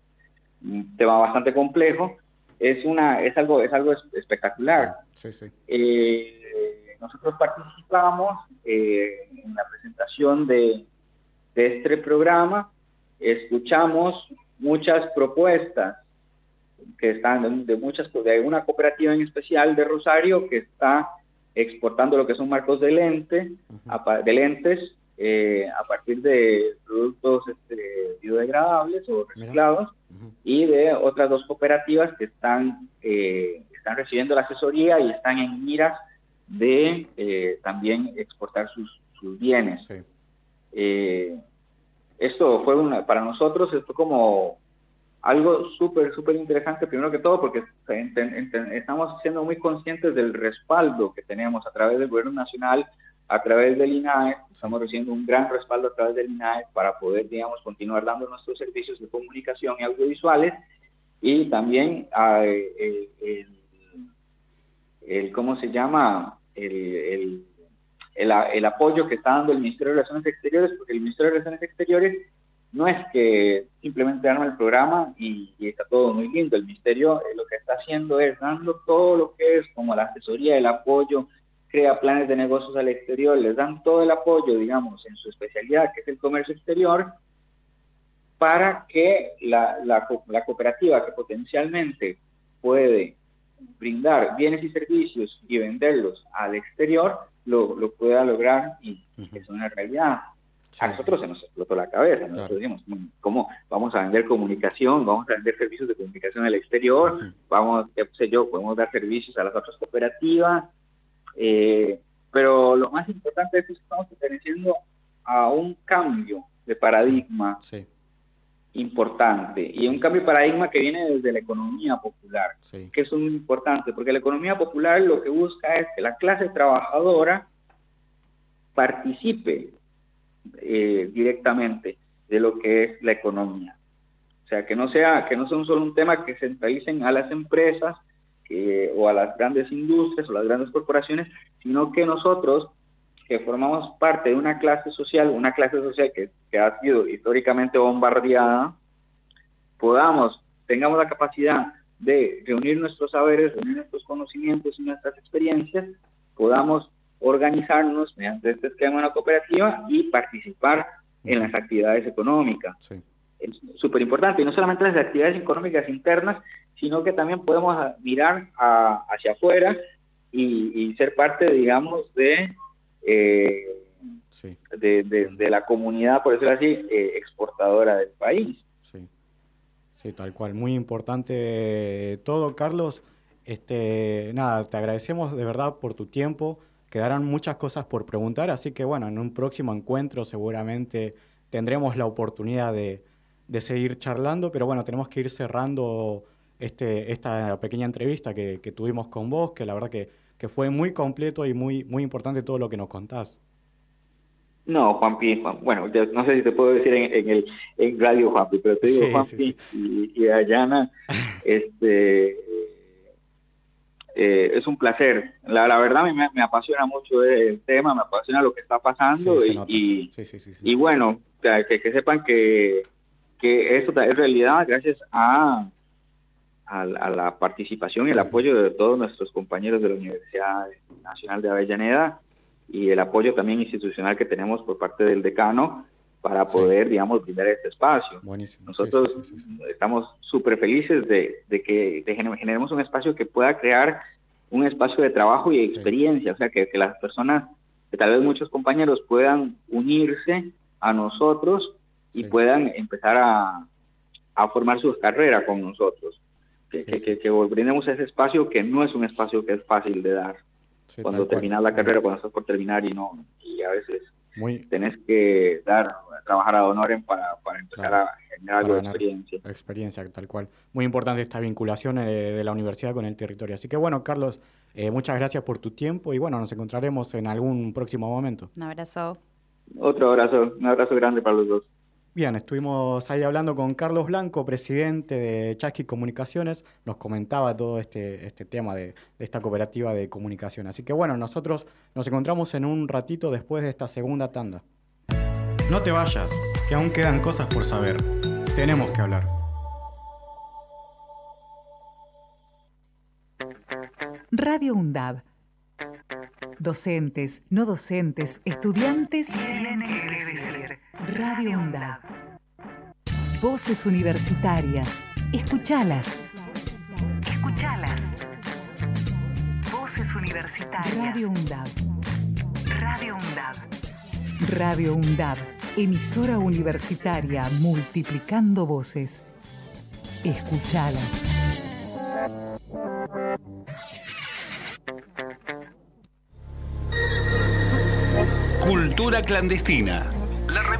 un tema bastante complejo. Es una, es algo, es algo espectacular. Sí, sí, eh, nosotros participamos eh, en la presentación de, este programa, escuchamos muchas propuestas que están de, muchas de una cooperativa en especial de Rosario que está exportando lo que son marcos de lente de lentes eh, a partir de productos este, biodegradables o reciclados y de otras dos cooperativas que están eh, están recibiendo la asesoría y están en miras de eh, también exportar sus, bienes. Eh, esto fue una, para nosotros, esto como algo súper, súper interesante, primero que todo, porque estamos siendo muy conscientes del respaldo que tenemos a través del gobierno nacional, a través del INAE, estamos recibiendo un gran respaldo a través del INAE para poder, digamos, continuar dando nuestros servicios de comunicación y audiovisuales y también eh, el, ¿cómo se llama? el, el, apoyo que está dando el Ministerio de Relaciones Exteriores, porque el Ministerio de Relaciones Exteriores no es que simplemente arma el programa y, está todo muy lindo. El Ministerio eh, lo que está haciendo es dando todo lo que es como la asesoría, el apoyo, crea planes de negocios al exterior, les dan todo el apoyo, digamos, en su especialidad, que es el comercio exterior, para que la, la, la cooperativa que potencialmente puede brindar bienes y servicios y venderlos al exterior, lo, lo pueda lograr y es una realidad. A nosotros se nos explotó la cabeza, nosotros dijimos, mm, ¿cómo vamos a vender comunicación? Vamos a vender servicios de comunicación al exterior, vamos, qué sé yo, podemos dar servicios a las otras cooperativas, eh, pero lo más importante es que estamos perteneciendo a un cambio de paradigma sí importante y un cambio de paradigma que viene desde la economía popular, que es muy importante, porque la economía popular lo que busca es que la clase trabajadora participe eh, directamente de lo que es la economía. O sea, que no sea, que no sea solo un tema que centralicen a las empresas o a las grandes industrias o las grandes corporaciones, sino que nosotros que formamos parte de una clase social, una clase social que, que ha sido históricamente bombardeada, podamos, tengamos la capacidad de reunir nuestros saberes, reunir nuestros conocimientos y nuestras experiencias, podamos organizarnos mediante este esquema de una cooperativa y participar en las actividades económicas. Es súper importante, y no solamente las actividades económicas internas, sino que también podemos mirar hacia afuera y, ser parte, digamos, de eh, de, de, la comunidad, por decirlo así, eh, exportadora del país. Sí. sí, tal cual. Muy importante todo, Carlos. Este, nada, te agradecemos de verdad por tu tiempo. Quedarán muchas cosas por preguntar, así que bueno, en un próximo encuentro seguramente tendremos la oportunidad de, de seguir charlando, pero bueno, tenemos que ir cerrando este, esta pequeña entrevista que, que tuvimos con vos, que la verdad que que fue muy completo y muy, muy importante todo lo que nos contás. No, Juanpi, bueno, no sé si te puedo decir en, el en Radio Juanpi, pero te digo Juanpi Y, y, Ayana, este, eh, es un placer. La, la verdad me, me, apasiona mucho el tema, me apasiona lo que está pasando y, y, bueno, que, que, sepan que, que eso es realidad gracias a a, la participación y el apoyo de todos nuestros compañeros de la Universidad Nacional de Avellaneda y el apoyo también institucional que tenemos por parte del decano para poder, digamos, brindar este espacio. Nosotros estamos súper felices de, que generemos un espacio que pueda crear un espacio de trabajo y experiencia, o sea, que, que las personas, que tal vez muchos compañeros puedan unirse a nosotros y puedan empezar a, a formar sus carreras con nosotros. Que, que, que, que brindemos ese espacio que no es un espacio que es fácil de dar. cuando terminas la carrera, cuando estás por terminar y no, y a veces Muy, tenés que dar, trabajar a honorem para, para empezar Claro. a generar algo de experiencia. Experiencia, tal cual. Muy importante esta vinculación eh, de la universidad con el territorio. Así que bueno, Carlos, eh, muchas gracias por tu tiempo y bueno, nos encontraremos en algún próximo momento. Un abrazo. Otro abrazo, un abrazo grande para los dos. Bien, estuvimos ahí hablando con Carlos Blanco, presidente de Chasqui Comunicaciones, nos comentaba todo este, este tema de, de esta cooperativa de comunicación. Así que bueno, nosotros nos encontramos en un ratito después de esta segunda tanda. No te vayas, que aún quedan cosas por saber. Tenemos que hablar. Radio UNDAB. Docentes, no docentes, estudiantes. Radio UNDAB. Voces universitarias. Escuchalas. Escuchalas. Voces universitarias. Radio UNDAB. Radio UNDAB. Radio UNDAB. Emisora universitaria multiplicando voces. Escuchalas. Cultura clandestina.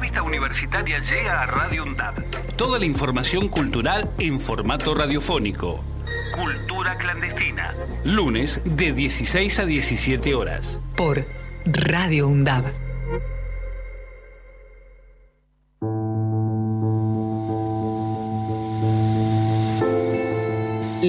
La revista universitaria llega a Radio UNDAD. Toda la información cultural en formato radiofónico. Cultura clandestina. Lunes de 16 a 17 horas. Por Radio UNDAB.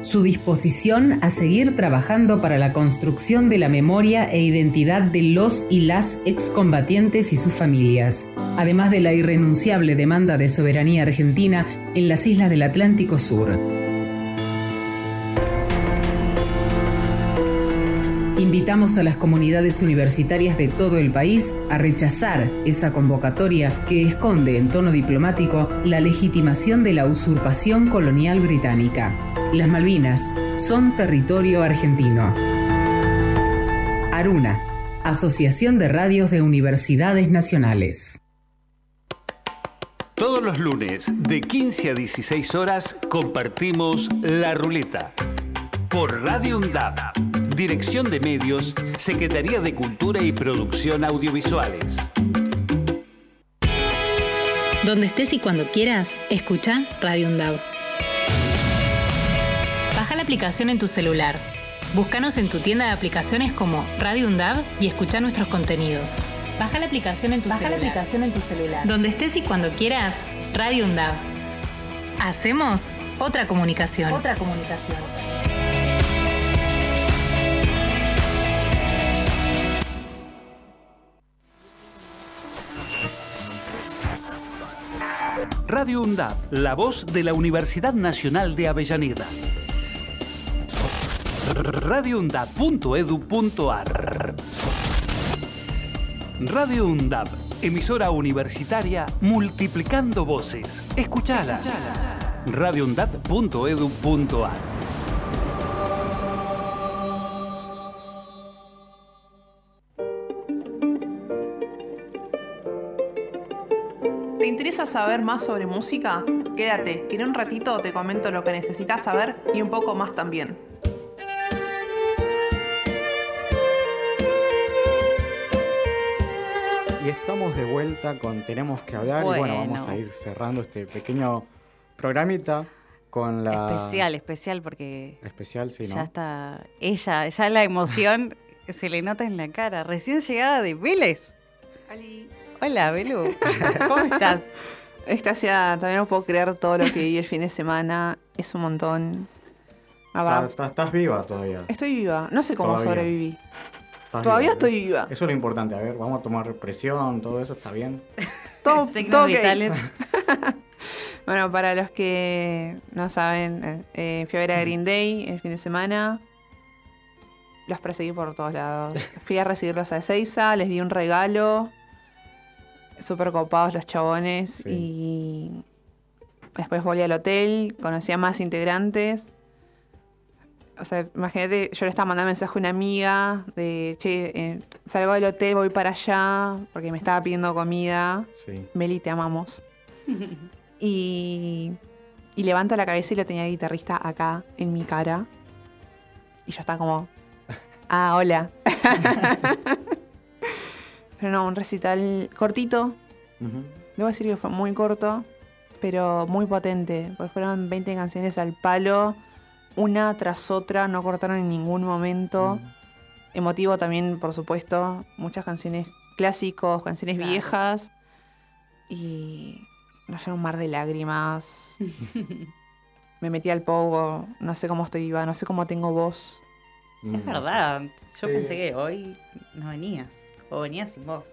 su disposición a seguir trabajando para la construcción de la memoria e identidad de los y las excombatientes y sus familias, además de la irrenunciable demanda de soberanía argentina en las islas del Atlántico Sur. Invitamos a las comunidades universitarias de todo el país a rechazar esa convocatoria que esconde en tono diplomático la legitimación de la usurpación colonial británica. Las Malvinas son territorio argentino. Aruna, Asociación de Radios de Universidades Nacionales. Todos los lunes de 15 a 16 horas compartimos La Ruleta. Por Radio UNDAB. Dirección de Medios, Secretaría de Cultura y Producción Audiovisuales. Donde estés y cuando quieras, escucha Radio UNDAB. Baja la aplicación en tu celular. Búscanos en tu tienda de aplicaciones como Radio UNDAB y escucha nuestros contenidos. Baja la aplicación en tu Baja la celular. aplicación en tu celular. Donde estés y cuando quieras, Radio UNDAB. Hacemos otra comunicación. Otra comunicación. Radio UNDAB, la voz de la Universidad Nacional de Avellaneda. radioundab.edu.ar Radio UNDAB, emisora universitaria multiplicando voces. Escuchala. radioundab.edu.ar ¿Te saber más sobre música? Quédate, que en un ratito te comento lo que necesitas saber y un poco más también. Y estamos de vuelta con Tenemos que hablar y bueno, vamos a ir cerrando este pequeño programita con la... Especial, especial, porque Especial, sí, ¿no? ya está. Ella, ya la emoción se le nota en la cara. Recién llegada de Vélez. Hola, Belu. ¿Cómo estás? Estasia, todavía no puedo creer todo lo que viví el fin de semana. Es un montón. Estás- viva todavía. Estoy viva. No sé cómo Todavía. sobreviví. Estás Todavía viva. estoy viva. Eso es lo importante. A ver, vamos a tomar presión, todo eso está bien. Todo, Signos todo ok. vitales. Bueno, para los que no saben, eh, fui a ver a Green Day el fin de semana. los perseguí por todos lados. Fui a recibirlos a Ezeiza, les di un regalo. Súper copados los chabones. Y después volví al hotel, conocí a más integrantes. O sea, imagínate, yo le estaba mandando mensaje a una amiga de, che, eh, salgo del hotel, voy para allá, porque me estaba pidiendo comida. Sí. Meli, te amamos. y, y levanto la cabeza y lo tenía el guitarrista acá, en mi cara. Y yo estaba como, ah, hola. pero no, un recital cortito. Ujú. Debo decir que fue muy corto, pero muy potente. Porque fueron 20 canciones al palo, una tras otra, no cortaron en ningún momento. Emotivo también, por supuesto. Muchas canciones clásicos, canciones Claro. viejas. Y no sé, un mar de lágrimas. Me metí al pogo, no sé cómo estoy viva, no sé cómo tengo voz. Mm, Es verdad. Yo Sí. pensé que hoy no venías. O venías sin voz.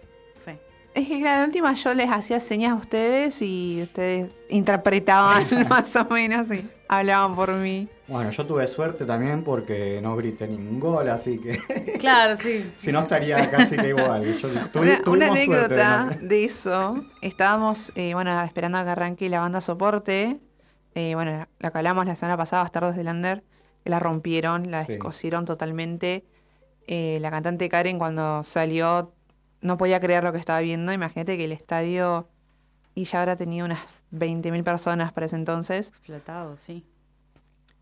Sí. Es que claro, de última yo les hacía señas a ustedes y ustedes interpretaban más o menos y hablaban por mí. Bueno, yo tuve suerte también porque no grité ningún gol, así que Claro, sí. si no estaría casi que igual. Yo, tuvi- Una, suerte, anécdota ¿no? de eso. Estábamos, eh, bueno, esperando a que arranque la banda soporte. Eh, bueno, la que hablamos la semana pasada, Bastardos de Lander, la rompieron, la Sí. descosieron totalmente. Eh, la cantante Karen cuando salió no podía creer lo que estaba viendo. Imagínate que el estadio y ya habrá tenido unas 20.000 personas para ese entonces. Explotado, sí.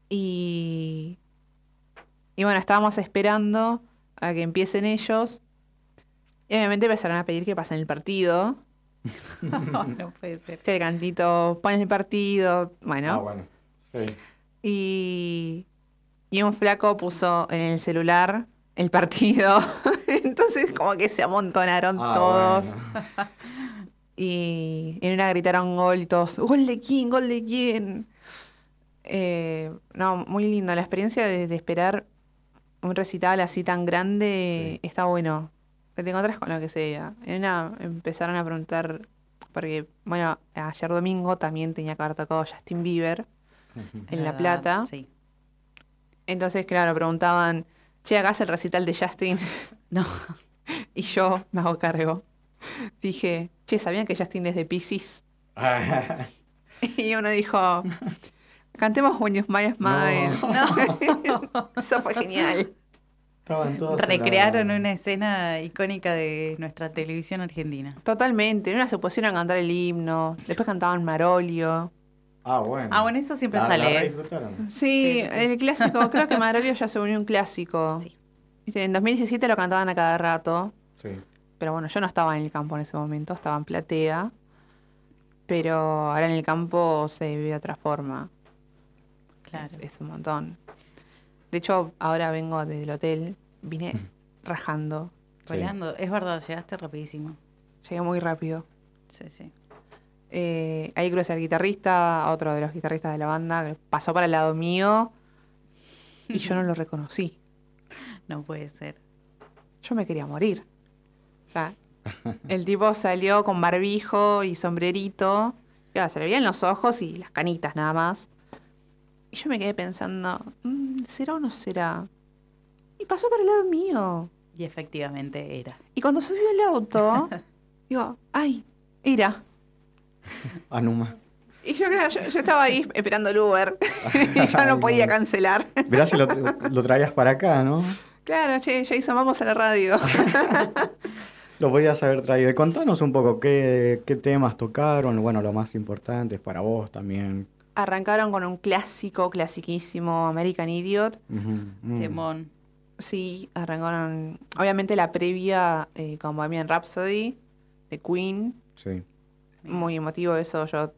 Y, y bueno, estábamos esperando a que empiecen ellos. Y obviamente empezaron a pedir que pasen el partido. No, no puede ser. Este cantito, ponen el partido. Bueno. Ah, bueno. Sí. Y, y un flaco puso en el celular el partido. Entonces como que se amontonaron Ah, todos. bueno. Y en una gritaron gol y todos, ¿gol de quién? ¿Gol de quién? Eh, no, muy lindo. La experiencia de, de esperar un recital así tan grande está bueno. Que te encontrás con lo que sea. En una empezaron a preguntar, porque, bueno, ayer domingo también tenía que haber tocado Justin Bieber en La Plata. Sí. Entonces, claro, preguntaban, che, es el recital de Justin. No. y yo me hago cargo. Dije, che, ¿sabían que Justin es de Pisces? y uno dijo, cantemos When You Smile, Smile. Eso fue genial. La- Recrearon una escena icónica de nuestra televisión argentina. Totalmente. En una se pusieron a cantar el himno. Después cantaban Marolio. Ah, bueno. Ah, bueno, eso siempre La- la sale. re ¿eh? disfrutaron. Sí, Sí, sí, el clásico. Creo que Marolio ya se volvió un clásico. Sí. Viste, En 2017 lo cantaban a cada rato. Sí. Pero bueno, yo no estaba en el campo en ese momento, estaba en platea. Pero ahora en el campo se vive de otra forma. Claro. Es, es un montón. De hecho, ahora vengo desde el hotel, vine rajando. Sí. Volando. Es verdad, llegaste rapidísimo. Llegué muy rápido. Sí, sí. Eh, ahí crucé al guitarrista, a otro de los guitarristas de la banda, que pasó para el lado mío y yo no lo reconocí. No puede ser. Yo me quería morir. O sea, el tipo salió con barbijo y sombrerito. Se le veían los ojos y las canitas nada más. Y yo me quedé pensando, "Mm, ¿será o no será? Y pasó por el lado mío. Y efectivamente era. Y cuando subió el auto, digo, ay, era. Anuma. Y yo, yo, yo estaba ahí esperando el Uber. y yo no podía cancelar. Verás si lo, lo traías para acá, ¿no? Claro, che, Jason, vamos a la radio. Lo podías haber traído. Y contanos un poco qué, qué temas tocaron, bueno, lo más importante para vos también. Arrancaron con un clásico, clasiquísimo, American Idiot. Temón. Sí, arrancaron. Obviamente la previa eh, con Bohemian Rhapsody de Queen. Sí. Muy emotivo eso. Yo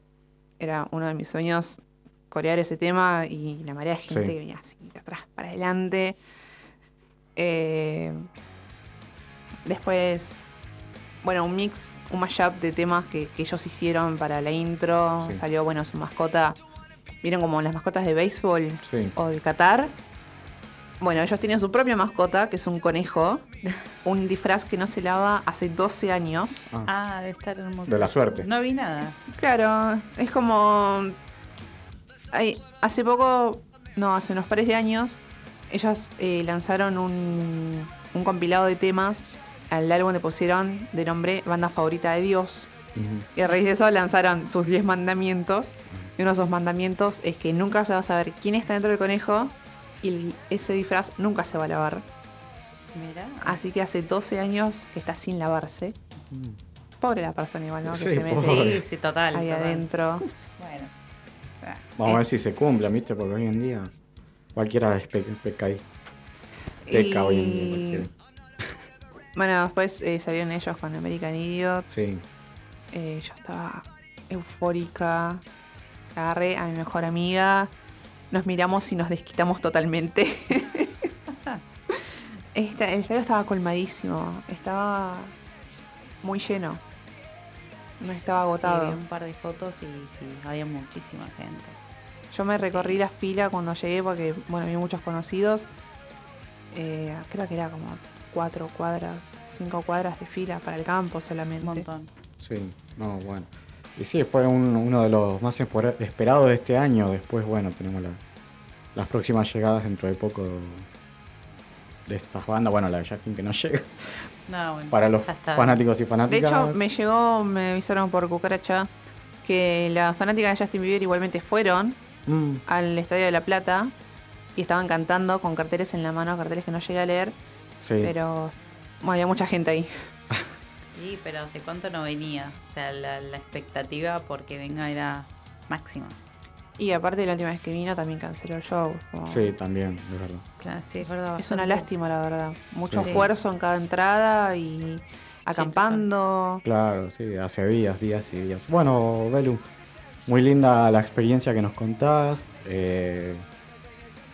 era uno de mis sueños corear ese tema y la marea de gente Sí. que venía así de atrás para adelante. Eh, después, bueno, un mix, un mashup de temas que, que ellos hicieron para la intro. Sí. Salió, bueno, su mascota. ¿Vieron como las mascotas de béisbol Sí. o de Qatar? Bueno, ellos tienen su propia mascota, que es un conejo. Un disfraz que no se lava hace 12 años. Ah, Ah, debe estar hermoso. de la suerte. No vi nada. Claro, es como. hace poco, no, hace unos pares de años, ellos eh, lanzaron un, un compilado de temas al álbum le pusieron de nombre Banda Favorita de Dios. Y a raíz de eso lanzaron sus 10 mandamientos. Y uno de esos mandamientos es que nunca se va a saber quién está dentro del conejo y ese disfraz nunca se va a lavar. Mira. Así que hace 12 años que está sin lavarse. Pobre la persona igual, ¿no? Que se mete. Sí, sí, total. ahí total. adentro. Bueno. Vamos a ver si se cumple, ¿viste? Porque hoy en día cualquiera es pe- peca ahí. Peca hoy en día. Cualquiera. Bueno, después eh, salieron ellos con American Idiot. Sí. Eh, yo estaba eufórica. Agarré a mi mejor amiga. Nos miramos y nos desquitamos totalmente. El estadio estaba colmadísimo. Estaba muy lleno. No estaba agotado. Sí, vi un par de fotos y sí, había muchísima gente. Yo me recorrí Sí. la fila cuando llegué porque, bueno, vi muchos conocidos. Eh, creo que era como cuatro cuadras, cinco cuadras de fila para el campo solamente. Un montón. Sí, no, bueno. Y sí, fue un- uno de los más esperados de este año. Después, bueno, tenemos la- las próximas llegadas dentro de poco de estas bandas. Bueno, la de Justin que no llega. No, bueno, Para los fanáticos y De fanáticas. hecho, me llegó, me avisaron por cucaracha que las fanáticas de Justin Bieber igualmente fueron Mm, al Estadio de La Plata y estaban cantando con carteles en la mano, carteles que no llegué a leer, sí. pero bueno, había mucha gente ahí. Sí, pero ¿hace cuánto no venía? O sea, la, la expectativa porque venga era máxima. Y aparte la última vez que vino también canceló el show. como- Sí, también, es verdad. Claro, sí, es verdad. Es una lástima, la verdad. Mucho Sí. esfuerzo en cada entrada y acampando. Claro, sí, hace días, días y días. Bueno, Belu, muy linda la experiencia que nos contás. eh,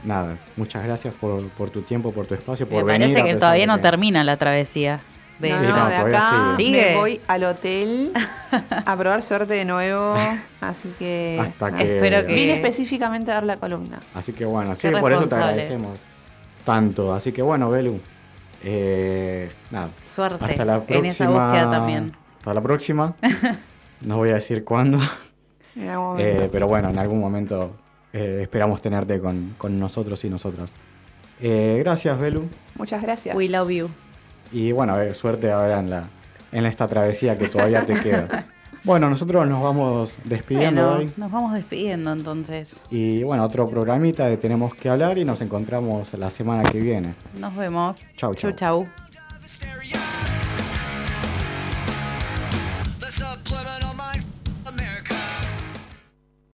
nada, muchas gracias por, por tu tiempo, por tu espacio, por Me venir. parece a que todavía no que- termina la travesía. De no, de acá sigue. me voy al hotel a probar suerte de nuevo. Así que Hasta que... Espero que- vine específicamente a dar la columna. Así que bueno, sí, por eso te agradecemos tanto. Así que bueno, Belu, eh, nada. Suerte Hasta la próxima. en esa búsqueda también. Hasta la próxima. No voy a decir cuándo. En algún momento. Eh, pero bueno, en algún momento eh, esperamos tenerte con, con nosotros y nosotras. Eh, gracias, Belu. Muchas gracias. We love you. Y bueno, a suerte ahora en, la, en esta travesía que todavía te queda. Bueno, nosotros nos vamos despidiendo hoy. Nos vamos despidiendo entonces. Y bueno, otro programita de Tenemos que hablar y nos encontramos la semana que viene. Nos vemos. Chau, chau. Chau, chau.